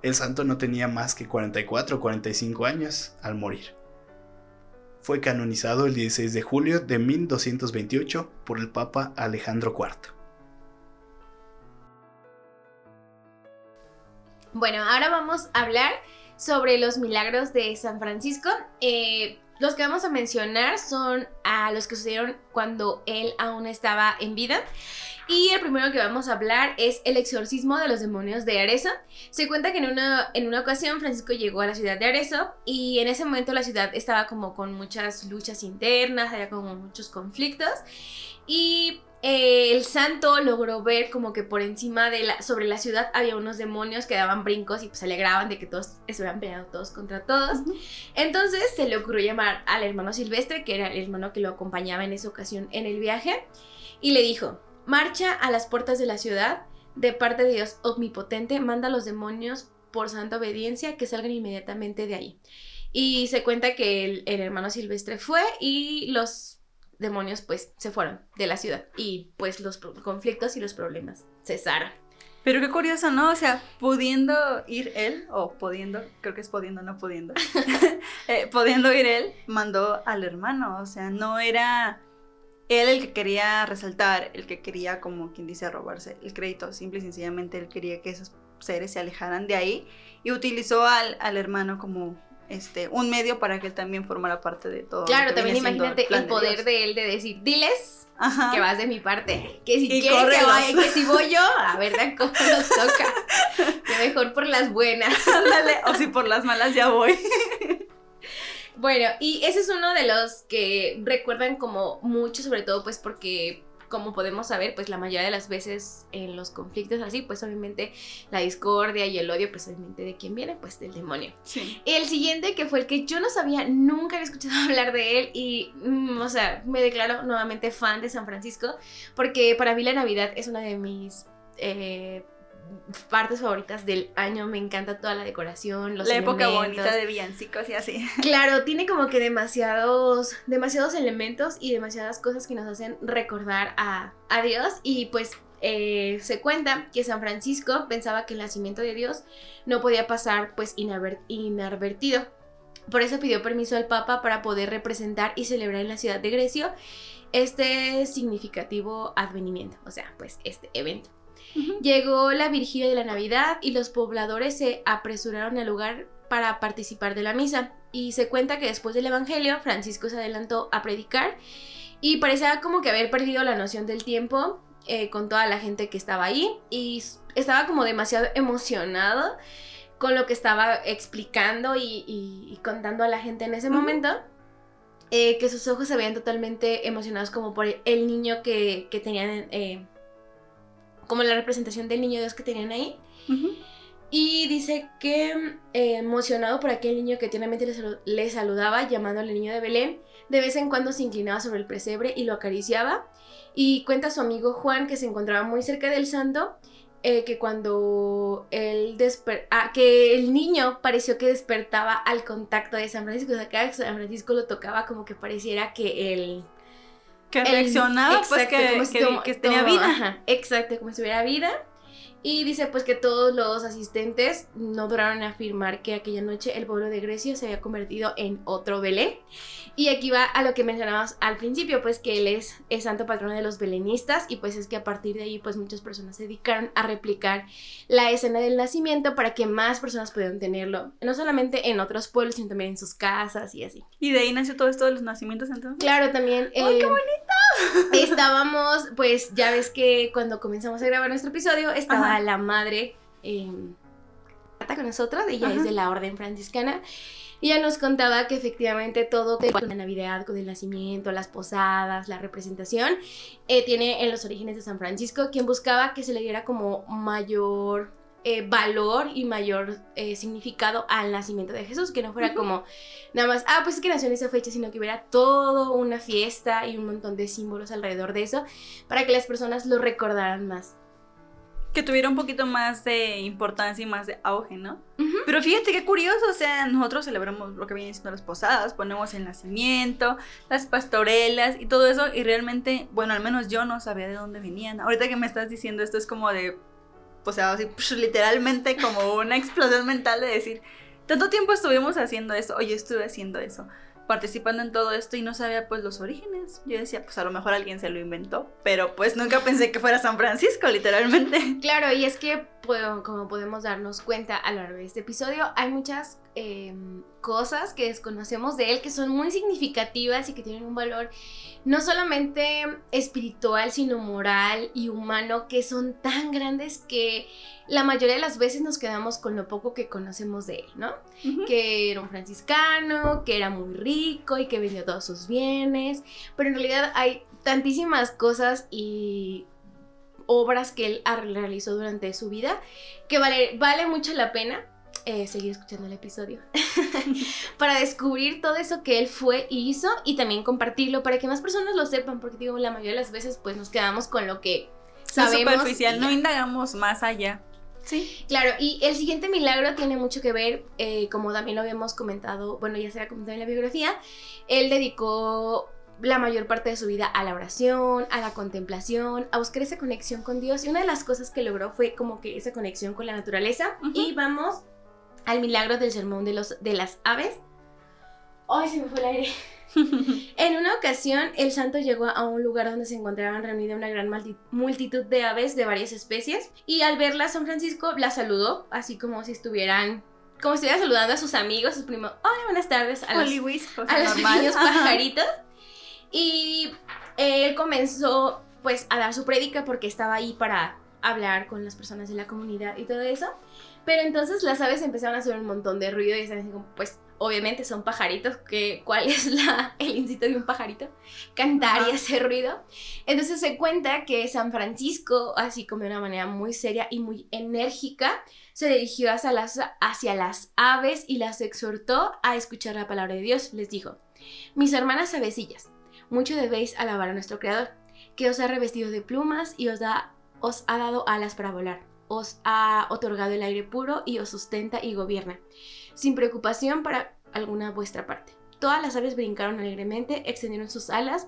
S2: El santo no tenía más que 44 o 45 años al morir. Fue canonizado el 16 de julio de 1228 por el Papa Alejandro IV.
S1: Bueno, ahora vamos a hablar sobre los milagros de San Francisco. Eh, los que vamos a mencionar son a los que sucedieron cuando él aún estaba en vida. Y el primero que vamos a hablar es el exorcismo de los demonios de Arezzo. Se cuenta que en una, en una ocasión Francisco llegó a la ciudad de Arezzo y en ese momento la ciudad estaba como con muchas luchas internas, había como muchos conflictos. Y eh, el santo logró ver como que por encima de la, sobre la ciudad había unos demonios que daban brincos y pues se alegraban de que todos estuvieran peleando todos contra todos. Entonces se le ocurrió llamar al hermano Silvestre, que era el hermano que lo acompañaba en esa ocasión en el viaje, y le dijo, marcha a las puertas de la ciudad, de parte de Dios omnipotente, manda a los demonios por santa obediencia que salgan inmediatamente de ahí. Y se cuenta que el hermano Silvestre fue y los demonios pues se fueron de la ciudad y pues los conflictos y los problemas cesaron.
S3: Pero qué curioso, ¿no? O sea, pudiendo ir él, o pudiendo, creo que es pudiendo, no pudiendo, eh, pudiendo ir él, mandó al hermano, o sea, no era él el que quería resaltar, el que quería, como quien dice, robarse el crédito, simple y sencillamente él quería que esos seres se alejaran de ahí y utilizó al, al hermano como este, un medio para que él también formara parte de todo.
S1: Claro, también imagínate el, poder de, él de decir, diles que vas de mi parte, que si que, vaya, que si voy yo, a ver, cómo nos toca, que mejor por las buenas.
S3: o si por las malas ya voy.
S1: Bueno, y ese es uno de los que recuerdan como mucho, sobre todo pues porque como podemos saber, pues la mayoría de las veces en los conflictos así, pues obviamente la discordia y el odio, pues obviamente de quién viene, pues del demonio. Sí. El siguiente, que fue el que yo no sabía, nunca había escuchado hablar de él y, mm, o sea, me declaro nuevamente fan de San Francisco, porque para mí la Navidad es una de mis... Eh, partes favoritas del año. Me encanta toda la decoración, los
S3: La época bonita de villancicos y así.
S1: Claro, tiene como que demasiados, demasiados elementos y demasiadas cosas que nos hacen recordar a, a Dios. Y pues eh, se cuenta que San Francisco pensaba que el nacimiento de Dios no podía pasar pues inadvertido. Por eso pidió permiso al Papa para poder representar y celebrar en la ciudad de Grecia este significativo advenimiento, o sea, pues este evento. Llegó la Virgilia de la Navidad y los pobladores se apresuraron al lugar para participar de la misa. Y se cuenta que después del Evangelio, Francisco se adelantó a predicar y parecía como que haber perdido la noción del tiempo eh, con toda la gente que estaba ahí y estaba como demasiado emocionado con lo que estaba explicando y, contando a la gente en ese momento. Eh, que sus ojos se veían totalmente emocionados como por el niño que, tenían, eh, como la representación del niño Dios que tenían ahí. Y dice que emocionado por aquel niño que tiernamente le, saludaba, llamándole niño de Belén, de vez en cuando se inclinaba sobre el presebre y lo acariciaba. Y cuenta su amigo Juan que se encontraba muy cerca del santo, eh, que cuando él ah, que el niño pareció que despertaba al contacto de San Francisco, o sea, cada San Francisco lo tocaba como que pareciera que él...
S3: Que reaccionaba, pues que, tenía vida.
S1: exacto, como si hubiera vida. Y dice pues que todos los asistentes no duraron a afirmar que aquella noche el pueblo de Grecia se había convertido en otro Belén. Y aquí va a lo que mencionábamos al principio, pues que él es, el santo patrono de los belenistas y pues es que a partir de ahí pues muchas personas se dedicaron a replicar la escena del nacimiento para que más personas pudieran tenerlo, no solamente en otros pueblos, sino también en sus casas y así.
S3: ¿Y de ahí nació todo esto de los nacimientos entonces?
S1: Claro, también.
S3: ¡Ay, qué eh, bonito!
S1: Estábamos, pues ya ves que cuando comenzamos a grabar nuestro episodio estaba la madre eh, con nosotros, ella es de la orden franciscana. Y ella nos contaba que efectivamente todo con la Navidad, con el nacimiento, las posadas, la representación, eh, tiene en los orígenes de San Francisco, quien buscaba que se le diera como mayor eh, valor y mayor eh, significado al nacimiento de Jesús, que no fuera como nada más, ah, pues es que nació en esa fecha, sino que hubiera todo una fiesta y un montón de símbolos alrededor de eso, para que las personas lo recordaran más
S3: que tuviera un poquito más de importancia y más de auge, ¿no? Pero fíjate qué curioso, o sea, nosotros celebramos lo que vienen siendo las posadas, ponemos el nacimiento, las pastorelas y todo eso, y realmente, bueno, al menos yo no sabía de dónde venían. Ahorita que me estás diciendo esto es como de, o sea, así, literalmente como una explosión mental de decir, tanto tiempo estuvimos haciendo eso, o yo estuve haciendo eso participando en todo esto y no sabía pues los orígenes. Yo decía, pues a lo mejor alguien se lo inventó, pero pues nunca pensé que fuera San Francisco, literalmente.
S1: Claro, y es que pues, como podemos darnos cuenta a lo largo de este episodio, hay muchas em, cosas que desconocemos de él que son muy significativas y que tienen un valor no solamente espiritual, sino moral y humano, que son tan grandes que la mayoría de las veces nos quedamos con lo poco que conocemos de él, ¿no? Que era un franciscano, que era muy rico y que vendió todos sus bienes, pero en realidad hay tantísimas cosas y obras que él realizó durante su vida que vale, vale mucho la pena eh, seguir escuchando el episodio para descubrir todo eso que él fue y hizo y también compartirlo para que más personas lo sepan, porque digo, la mayoría de las veces pues nos quedamos con lo que sabemos.
S3: superficial, no indagamos más allá.
S1: Sí. Claro, y el siguiente milagro tiene mucho que ver, eh, como también lo habíamos comentado, bueno, ya se ha comentado en la biografía, él dedicó la mayor parte de su vida a la oración, a la contemplación, a buscar esa conexión con Dios. Y una de las cosas que logró fue como que esa conexión con la naturaleza. Y vamos al milagro del sermón de, los, de las aves. ¡Ay, se me fue el aire! en una ocasión, el santo llegó a un lugar donde se encontraban reunidas una gran multitud de aves de varias especies y al verla San Francisco la saludó, así como si estuvieran como si estuviera saludando a sus amigos, sus primos. Hola, buenas tardes a los, a los pajaritos. Y él comenzó pues a dar su prédica porque estaba ahí para hablar con las personas de la comunidad y todo eso. Pero entonces las aves empezaron a hacer un montón de ruido y así como, pues obviamente son pajaritos, que, ¿cuál es la, el instinto de un pajarito? Cantar y hacer ruido. Entonces se cuenta que San Francisco, así como de una manera muy seria y muy enérgica, se dirigió hacia las, hacia las aves y las exhortó a escuchar la palabra de Dios. Les dijo, mis hermanas avecillas, mucho debéis alabar a nuestro Creador, que os ha revestido de plumas y os, da, os ha dado alas para volar, os ha otorgado el aire puro y os sustenta y gobierna sin preocupación para alguna vuestra parte. Todas las aves brincaron alegremente, extendieron sus alas,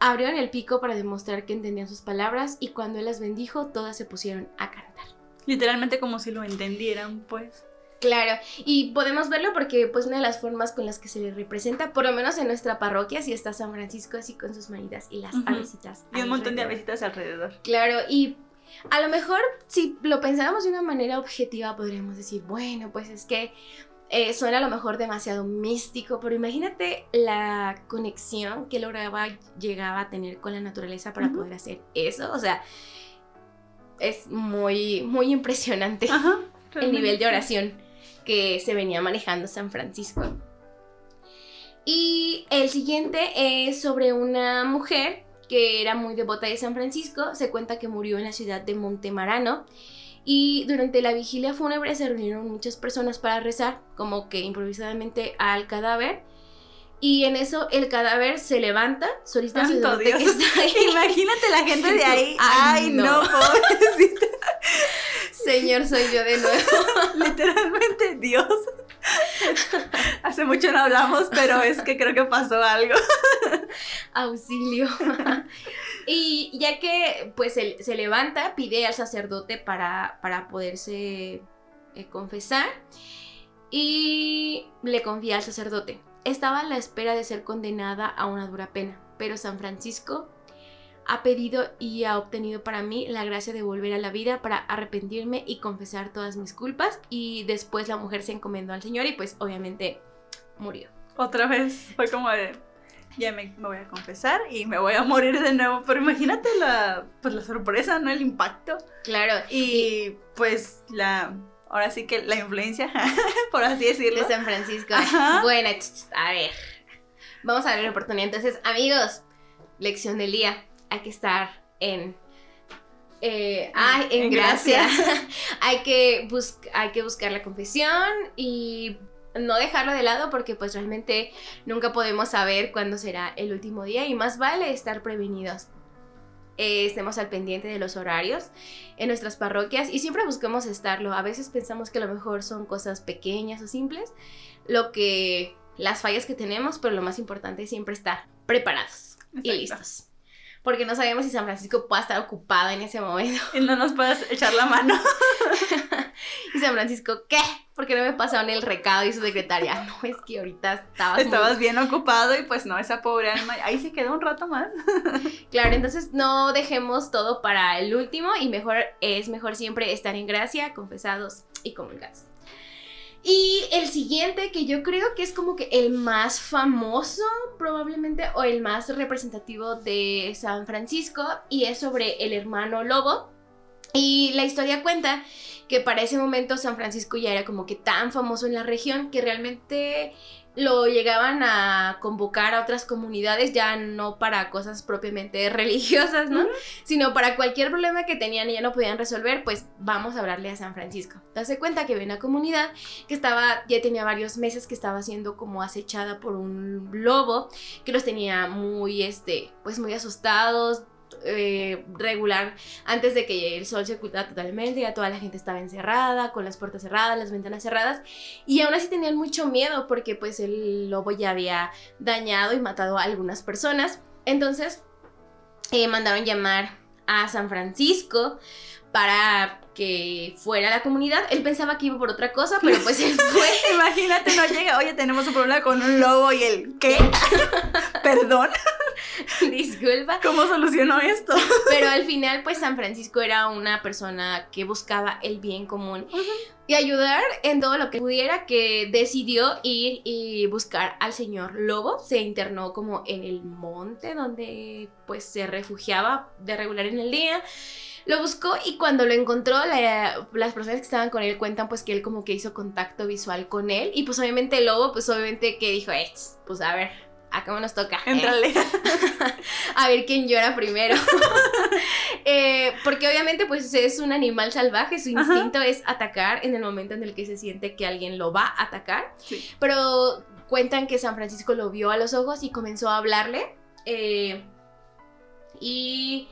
S1: abrieron el pico para demostrar que entendían sus palabras y cuando él las bendijo, todas se pusieron a cantar.
S3: Literalmente como si lo entendieran, pues.
S1: Claro, y podemos verlo porque pues una de las formas con las que se le representa, por lo menos en nuestra parroquia, si está San Francisco así con sus manitas y las avesitas.
S3: Y un montón de avesitas alrededor.
S1: Claro, y a lo mejor si lo pensáramos de una manera objetiva podríamos decir, bueno, pues es que eh, suena a lo mejor demasiado místico, pero imagínate la conexión que lograba, llegaba a tener con la naturaleza para poder hacer eso. O sea, es muy, muy impresionante el nivel de oración que se venía manejando San Francisco. Y el siguiente es sobre una mujer que era muy devota de San Francisco. Se cuenta que murió en la ciudad de Montemarano. Y durante la vigilia fúnebre se reunieron muchas personas para rezar, como que improvisadamente al cadáver. Y en eso el cadáver se levanta,
S3: Santo Dios. Imagínate la gente de ahí. Ay, no, pobrecita.
S1: Señor, soy yo de nuevo.
S3: Literalmente Dios. Hace mucho no hablamos, pero es que creo que pasó algo.
S1: Auxilio. y ya que pues se levanta, pide al sacerdote para, para poderse eh, confesar y le confía al sacerdote. Estaba a la espera de ser condenada a una dura pena, pero San Francisco ha pedido y ha obtenido para mí la gracia de volver a la vida para arrepentirme y confesar todas mis culpas. Y después la mujer se encomendó al Señor y pues obviamente murió.
S3: Otra vez fue como de, ya me, voy a confesar y me voy a morir de nuevo. Pero imagínate la, pues la sorpresa, ¿no? El impacto.
S1: Claro.
S3: Y, pues la, ahora sí que la influencia, por así decirlo.
S1: De San Francisco. Bueno, a ver. Vamos a ver la oportunidad. Entonces, amigos, lección del día hay que estar en... Eh, en, gracia. hay, que hay que buscar la confesión y no dejarlo de lado porque pues realmente nunca podemos saber cuándo será el último día y más vale estar prevenidos. Eh, estemos al pendiente de los horarios en nuestras parroquias y siempre busquemos estarlo. A veces pensamos que a lo mejor son cosas pequeñas o simples, lo que las fallas que tenemos, pero lo más importante es siempre estar preparados y listos porque no sabemos si San Francisco pueda estar ocupado en ese momento.
S3: Y no nos puedas echar la mano.
S1: y San Francisco, ¿qué? Porque no me pasaron el recado y su secretaria. No, es que ahorita estabas.
S3: Estabas bien ocupado y pues no, esa pobre alma. Ahí se quedó un rato más.
S1: claro, entonces no dejemos todo para el último y mejor es mejor siempre estar en gracia, confesados y comunicados. Y el siguiente, que yo creo que es como que el más famoso, probablemente, o el más representativo de San Francisco, y es sobre el hermano lobo. Y la historia cuenta que para ese momento San Francisco ya era como que tan famoso en la región que realmente lo llegaban a convocar a otras comunidades, ya no para cosas propiamente religiosas, ¿no? Sino para cualquier problema que tenían y ya no podían resolver, pues vamos a hablarle a San Francisco. Te cuenta que había una comunidad que estaba, ya tenía varios meses que estaba siendo como acechada por un lobo que los tenía muy, este, pues muy asustados, eh, regular antes de que el sol se ocultara totalmente, ya toda la gente estaba encerrada, con las puertas cerradas, las ventanas cerradas, y aún así tenían mucho miedo porque pues el lobo ya había dañado y matado a algunas personas. Entonces eh, mandaron llamar a San Francisco para que fuera a la comunidad. Él pensaba que iba por otra cosa, pero pues él fue.
S3: Imagínate, no llega, oye, tenemos un problema con un lobo y el ¿qué? Perdón.
S1: Disculpa.
S3: ¿Cómo solucionó esto?
S1: Pero al final, pues San Francisco era una persona que buscaba el bien común y ayudar en todo lo que pudiera, que decidió ir y buscar al señor Lobo. Se internó como en el monte donde pues se refugiaba de regular en el día. Lo buscó y cuando lo encontró, las personas que estaban con él cuentan pues que él como que hizo contacto visual con él. Y pues obviamente el lobo, pues obviamente que dijo, eh, pues a ver, ¿a cómo nos toca?
S3: Entrale.
S1: a ver quién llora primero. Eh, porque obviamente pues es un animal salvaje, su instinto es atacar en el momento en el que se siente que alguien lo va a atacar. Pero cuentan que San Francisco lo vio a los ojos y comenzó a hablarle. Eh, y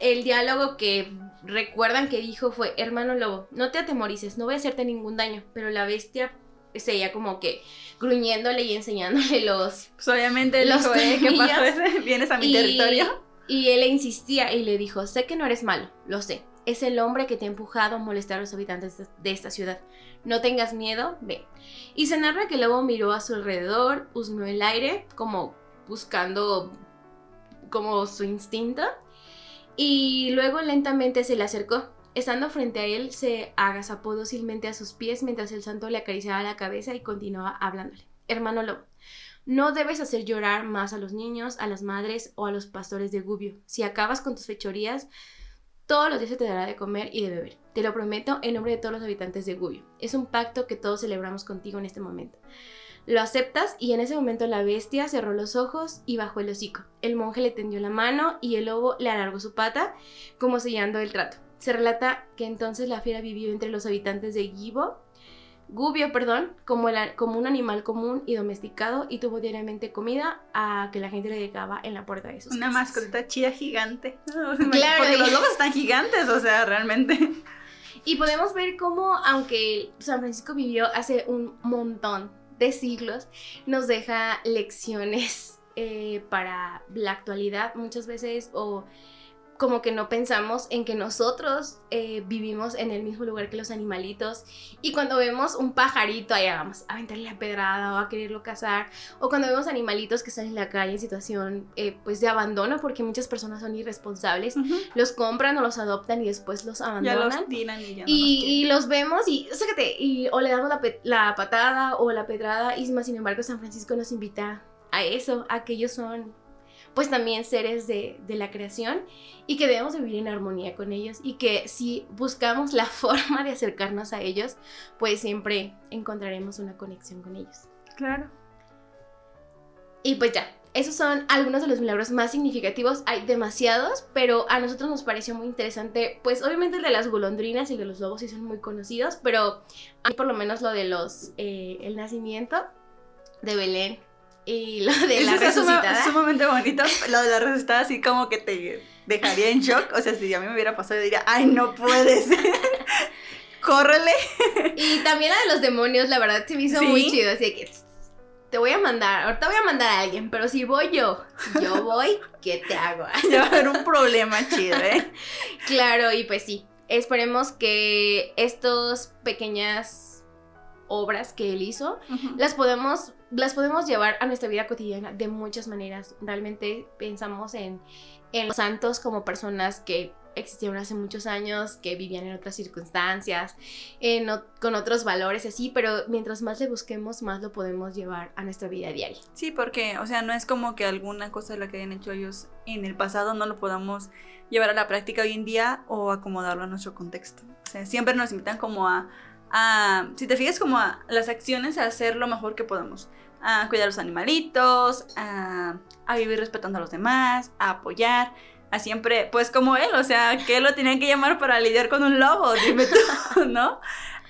S1: el, diálogo que recuerdan que dijo fue, hermano lobo, no te atemorices, no voy a hacerte ningún daño, pero la bestia seguía como que gruñéndole y enseñándole los...
S3: Pues obviamente los dijo, ¿eh? ¿qué pasó? ¿Vienes a mi territorio?
S1: Y él le insistía y le dijo, sé que no eres malo, lo sé. Es el hombre que te ha empujado a molestar a los habitantes de esta ciudad. No tengas miedo, ve. Y se narra que el lobo miró a su alrededor, husmeó el aire, como buscando como su instinto. y luego lentamente se le acercó. Estando frente a él, se agazapó dócilmente a sus pies mientras el santo le acariciaba la cabeza y continuaba hablándole. Hermano Lobo, no debes hacer llorar más a los niños, a las madres o a los pastores de Gubio. Si acabas con tus fechorías, todos los días se te dará de comer y de beber. Te lo prometo en nombre de todos los habitantes de Gubio. Es un pacto que todos celebramos contigo en este momento. Lo aceptas y en ese momento la bestia cerró los ojos y bajó el hocico. El monje le tendió la mano y el lobo le alargó su pata, como sellando el trato. Se relata que entonces la fiera vivió entre los habitantes de Gibo, Gubio, perdón, como, como un animal común y domesticado y tuvo diariamente comida a que la gente le llegaba en la puerta de sus
S3: Una mascota chida gigante. claro, porque los lobos están gigantes, o sea, realmente.
S1: Y podemos ver cómo, aunque San Francisco vivió hace un montón de siglos, nos deja lecciones eh, para la actualidad muchas veces o como que no pensamos en que nosotros eh, vivimos en el mismo lugar que los animalitos. Y cuando vemos un pajarito allá vamos a aventarle la pedrada o a quererlo cazar. O cuando vemos animalitos que están en la calle en situación eh, pues de abandono porque muchas personas son irresponsables los compran o los adoptan y después los abandonan
S3: ya los tiran y ya
S1: y, los, vemos y, y o le damos la, la patada o la pedrada y más sin embargo San Francisco nos invita a eso a que ellos son pues también seres de, la creación y que debemos vivir en armonía con ellos y que si buscamos la forma de acercarnos a ellos, pues siempre encontraremos una conexión con ellos.
S3: Claro.
S1: Y pues ya, esos son algunos de los milagros más significativos. Hay demasiados, pero a nosotros nos pareció muy interesante. Pues obviamente el de las golondrinas y el de los lobos sí son muy conocidos, pero a mí por lo menos lo de los eh, el nacimiento de Belén y lo de la resucitada.
S3: Es sumamente bonito. Lo de la resucitada así como que te dejaría en shock. O sea, si a mí me hubiera pasado, yo diría, ay, no puedes. Córrele.
S1: Y también la de los demonios, la verdad, se me hizo muy chido. Así que te voy a mandar, ahorita voy a mandar a alguien, pero si voy yo, si yo voy, ¿qué te hago?
S3: Ya va a haber un problema chido, ¿eh?
S1: Claro, y pues sí. Esperemos que estos pequeñas obras que él hizo las podemos las podemos llevar a nuestra vida cotidiana de muchas maneras. Realmente pensamos en, los santos como personas que existieron hace muchos años, que vivían en otras circunstancias, con otros valores así, pero mientras más le busquemos, más lo podemos llevar a nuestra vida diaria.
S3: Sí, porque, o sea, no es como que alguna cosa de la que hayan hecho ellos en el pasado no lo podamos llevar a la práctica hoy en día o acomodarlo a nuestro contexto. O sea, siempre nos invitan como a, si te fijas, como a las acciones a hacer lo mejor que podamos a cuidar a los animalitos, a, vivir respetando a los demás, a apoyar, a siempre, pues como él, o sea, que lo tenían que llamar para lidiar con un lobo, dime tú, ¿no?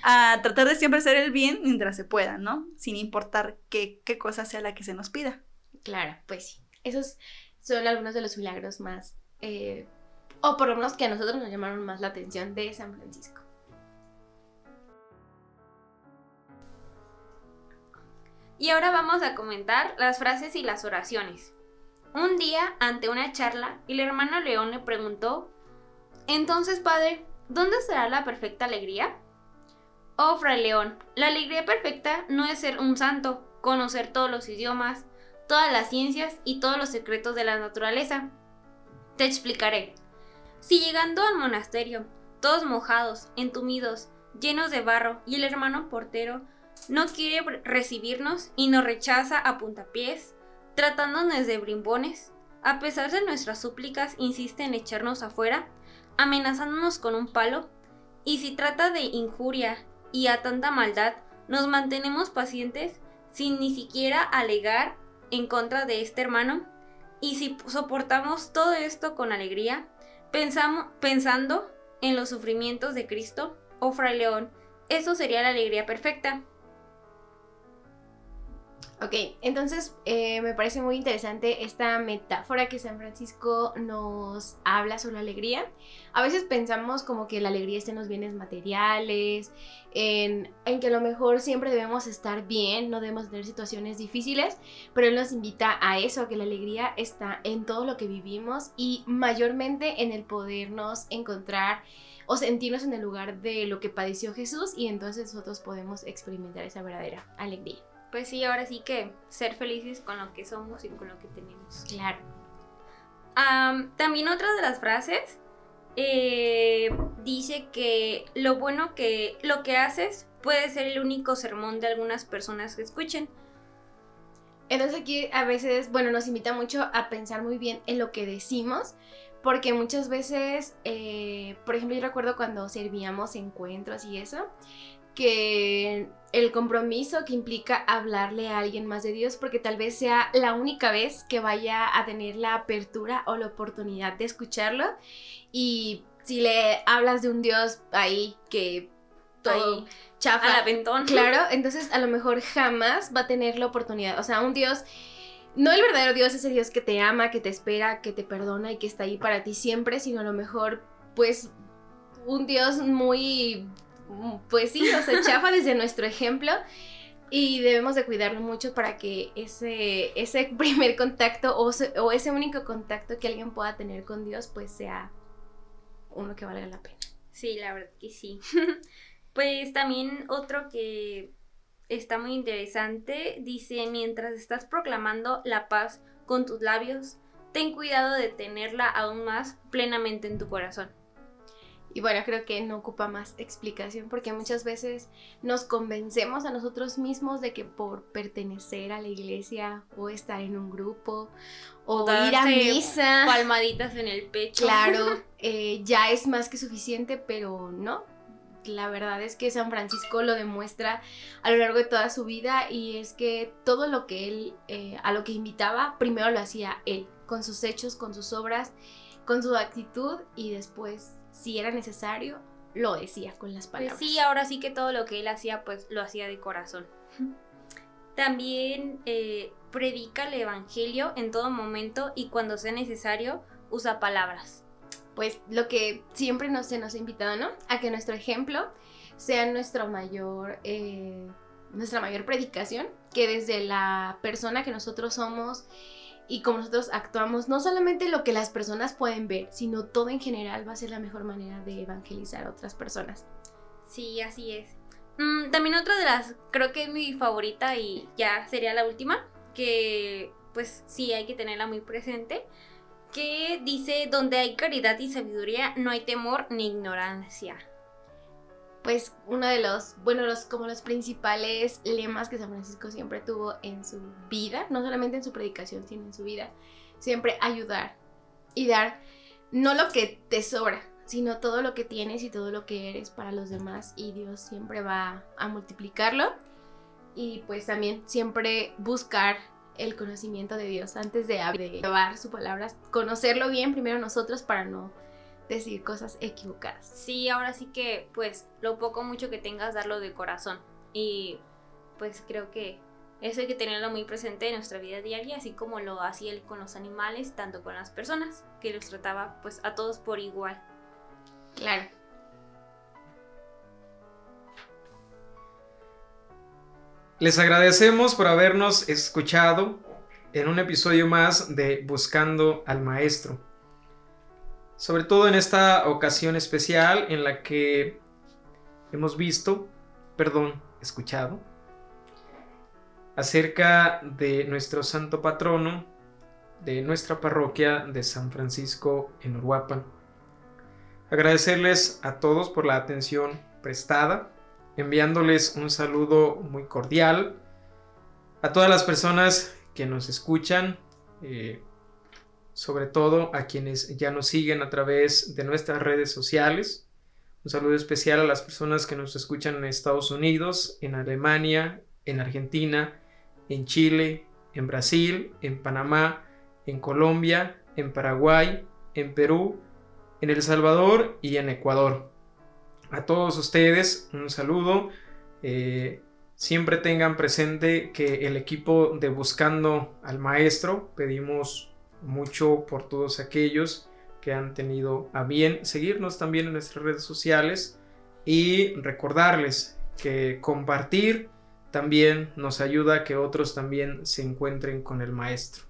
S3: A tratar de siempre hacer el bien mientras se pueda, ¿no? Sin importar qué, cosa sea la que se nos pida.
S1: Claro, pues sí. Esos son algunos de los milagros más, eh, o por lo menos que a nosotros nos llamaron más la atención de San Francisco.
S6: Y ahora vamos a comentar las frases y las oraciones. Un día, ante una charla, el hermano León le preguntó, Entonces, padre, ¿dónde será la perfecta alegría? Oh, fray León, la alegría perfecta no es ser un santo, conocer todos los idiomas, todas las ciencias y todos los secretos de la naturaleza. Te explicaré. Si llegando al monasterio, todos mojados, entumidos, llenos de barro, y el hermano portero no quiere recibirnos y nos rechaza a puntapiés, tratándonos de brimbones. A pesar de nuestras súplicas, insiste en echarnos afuera, amenazándonos con un palo. Y si trata de injuria y a tanta maldad, nos mantenemos pacientes sin ni siquiera alegar en contra de este hermano. Y si soportamos todo esto con alegría, pensamos, pensando en los sufrimientos de Cristo, oh Fray León, eso sería la alegría perfecta.
S1: Ok, entonces eh, me parece muy interesante esta metáfora que San Francisco nos habla sobre la alegría. A veces pensamos como que la alegría está en los bienes materiales, en, en, que a lo mejor siempre debemos estar bien, no debemos tener situaciones difíciles, pero Él nos invita a eso, a que la alegría está en todo lo que vivimos y mayormente en el podernos encontrar o sentirnos en el lugar de lo que padeció Jesús y entonces nosotros podemos experimentar esa verdadera alegría
S6: pues sí, ahora sí que ser felices con lo que somos y con lo que tenemos.
S1: Claro.
S6: también otra de las frases eh, dice que lo bueno que lo que haces puede ser el único sermón de algunas personas que escuchen.
S1: Entonces aquí a veces, bueno, nos invita mucho a pensar muy bien en lo que decimos, porque muchas veces, eh, por ejemplo, yo recuerdo cuando servíamos encuentros y eso, que el compromiso que implica hablarle a alguien más de Dios, porque tal vez sea la única vez que vaya a tener la apertura o la oportunidad de escucharlo. Y si le hablas de un Dios ahí que todo chafa,
S6: la ventón.
S1: claro, entonces a lo mejor jamás va a tener la oportunidad. O sea, un Dios no el verdadero Dios es el Dios que te ama, que te espera, que te perdona y que está ahí para ti siempre, sino a lo mejor, pues, un Dios muy, pues sí, o sea, chafa desde nuestro ejemplo. Y debemos de cuidarlo mucho para que ese, ese primer contacto o, o ese único contacto que alguien pueda tener con Dios, pues sea uno que valga la pena.
S6: Sí, la verdad que sí. pues también otro que está muy interesante. Dice, mientras estás proclamando la paz con tus labios, ten cuidado de tenerla aún más plenamente en tu corazón.
S1: Y bueno, creo que no ocupa más explicación porque muchas veces nos convencemos a nosotros mismos de que por pertenecer a la iglesia o estar en un grupo o, ir a misa,
S6: palmaditas en el pecho,
S1: claro, eh, ya es más que suficiente, pero no, la verdad es que San Francisco lo demuestra a lo largo de toda su vida y es que todo lo que él, eh, a lo que invitaba, primero lo hacía él, con sus hechos, con sus obras, con su actitud y después, si era necesario, lo decía con las pues palabras.
S6: sí, ahora sí que todo lo que él hacía, pues lo hacía de corazón. También eh, predica el Evangelio en todo momento y cuando sea necesario usa palabras
S1: pues lo que siempre nos, se nos ha invitado, ¿no? A que nuestro ejemplo sea nuestro mayor, eh, nuestra mayor predicación, que desde la persona que nosotros somos y como nosotros actuamos, no solamente lo que las personas pueden ver, sino todo en general va a ser la mejor manera de evangelizar a otras personas.
S6: Sí, así es. Mm, también otra de las, creo que es mi favorita y ya sería la última, que pues sí hay que tenerla muy presente, que dice, donde hay caridad y sabiduría, no hay temor ni ignorancia.
S1: Pues uno de los, bueno, los, como los principales lemas que San Francisco siempre tuvo en su vida, no solamente en su predicación, sino en su vida, siempre ayudar y dar no lo que te sobra, sino todo lo que tienes y todo lo que eres para los demás y Dios siempre va a multiplicarlo. Y pues también siempre buscar el conocimiento de Dios antes de, llevar su palabra, conocerlo bien primero nosotros para no decir cosas equivocadas.
S6: Sí, ahora sí que pues lo poco mucho que tengas darlo de corazón y pues creo que eso hay que tenerlo muy presente en nuestra vida diaria, así como lo hacía él con los animales, tanto con las personas, que los trataba pues a todos por igual.
S1: Claro.
S5: Les agradecemos por habernos escuchado en un episodio más de Buscando al Maestro. Sobre todo en esta ocasión especial en la que hemos visto, perdón, escuchado, acerca de nuestro santo patrono de nuestra parroquia de San Francisco en Uruapan. Agradecerles a todos por la atención prestada enviándoles un saludo muy cordial a todas las personas que nos escuchan, eh, sobre todo a quienes ya nos siguen a través de nuestras redes sociales. Un saludo especial a las personas que nos escuchan en Estados Unidos, en Alemania, en Argentina, en Chile, en Brasil, en Panamá, en Colombia, en Paraguay, en Perú, en El Salvador y en Ecuador. A todos ustedes un saludo. Eh, siempre tengan presente que el equipo de Buscando al Maestro pedimos mucho por todos aquellos que han tenido a bien seguirnos también en nuestras redes sociales y recordarles que compartir también nos ayuda a que otros también se encuentren con el maestro.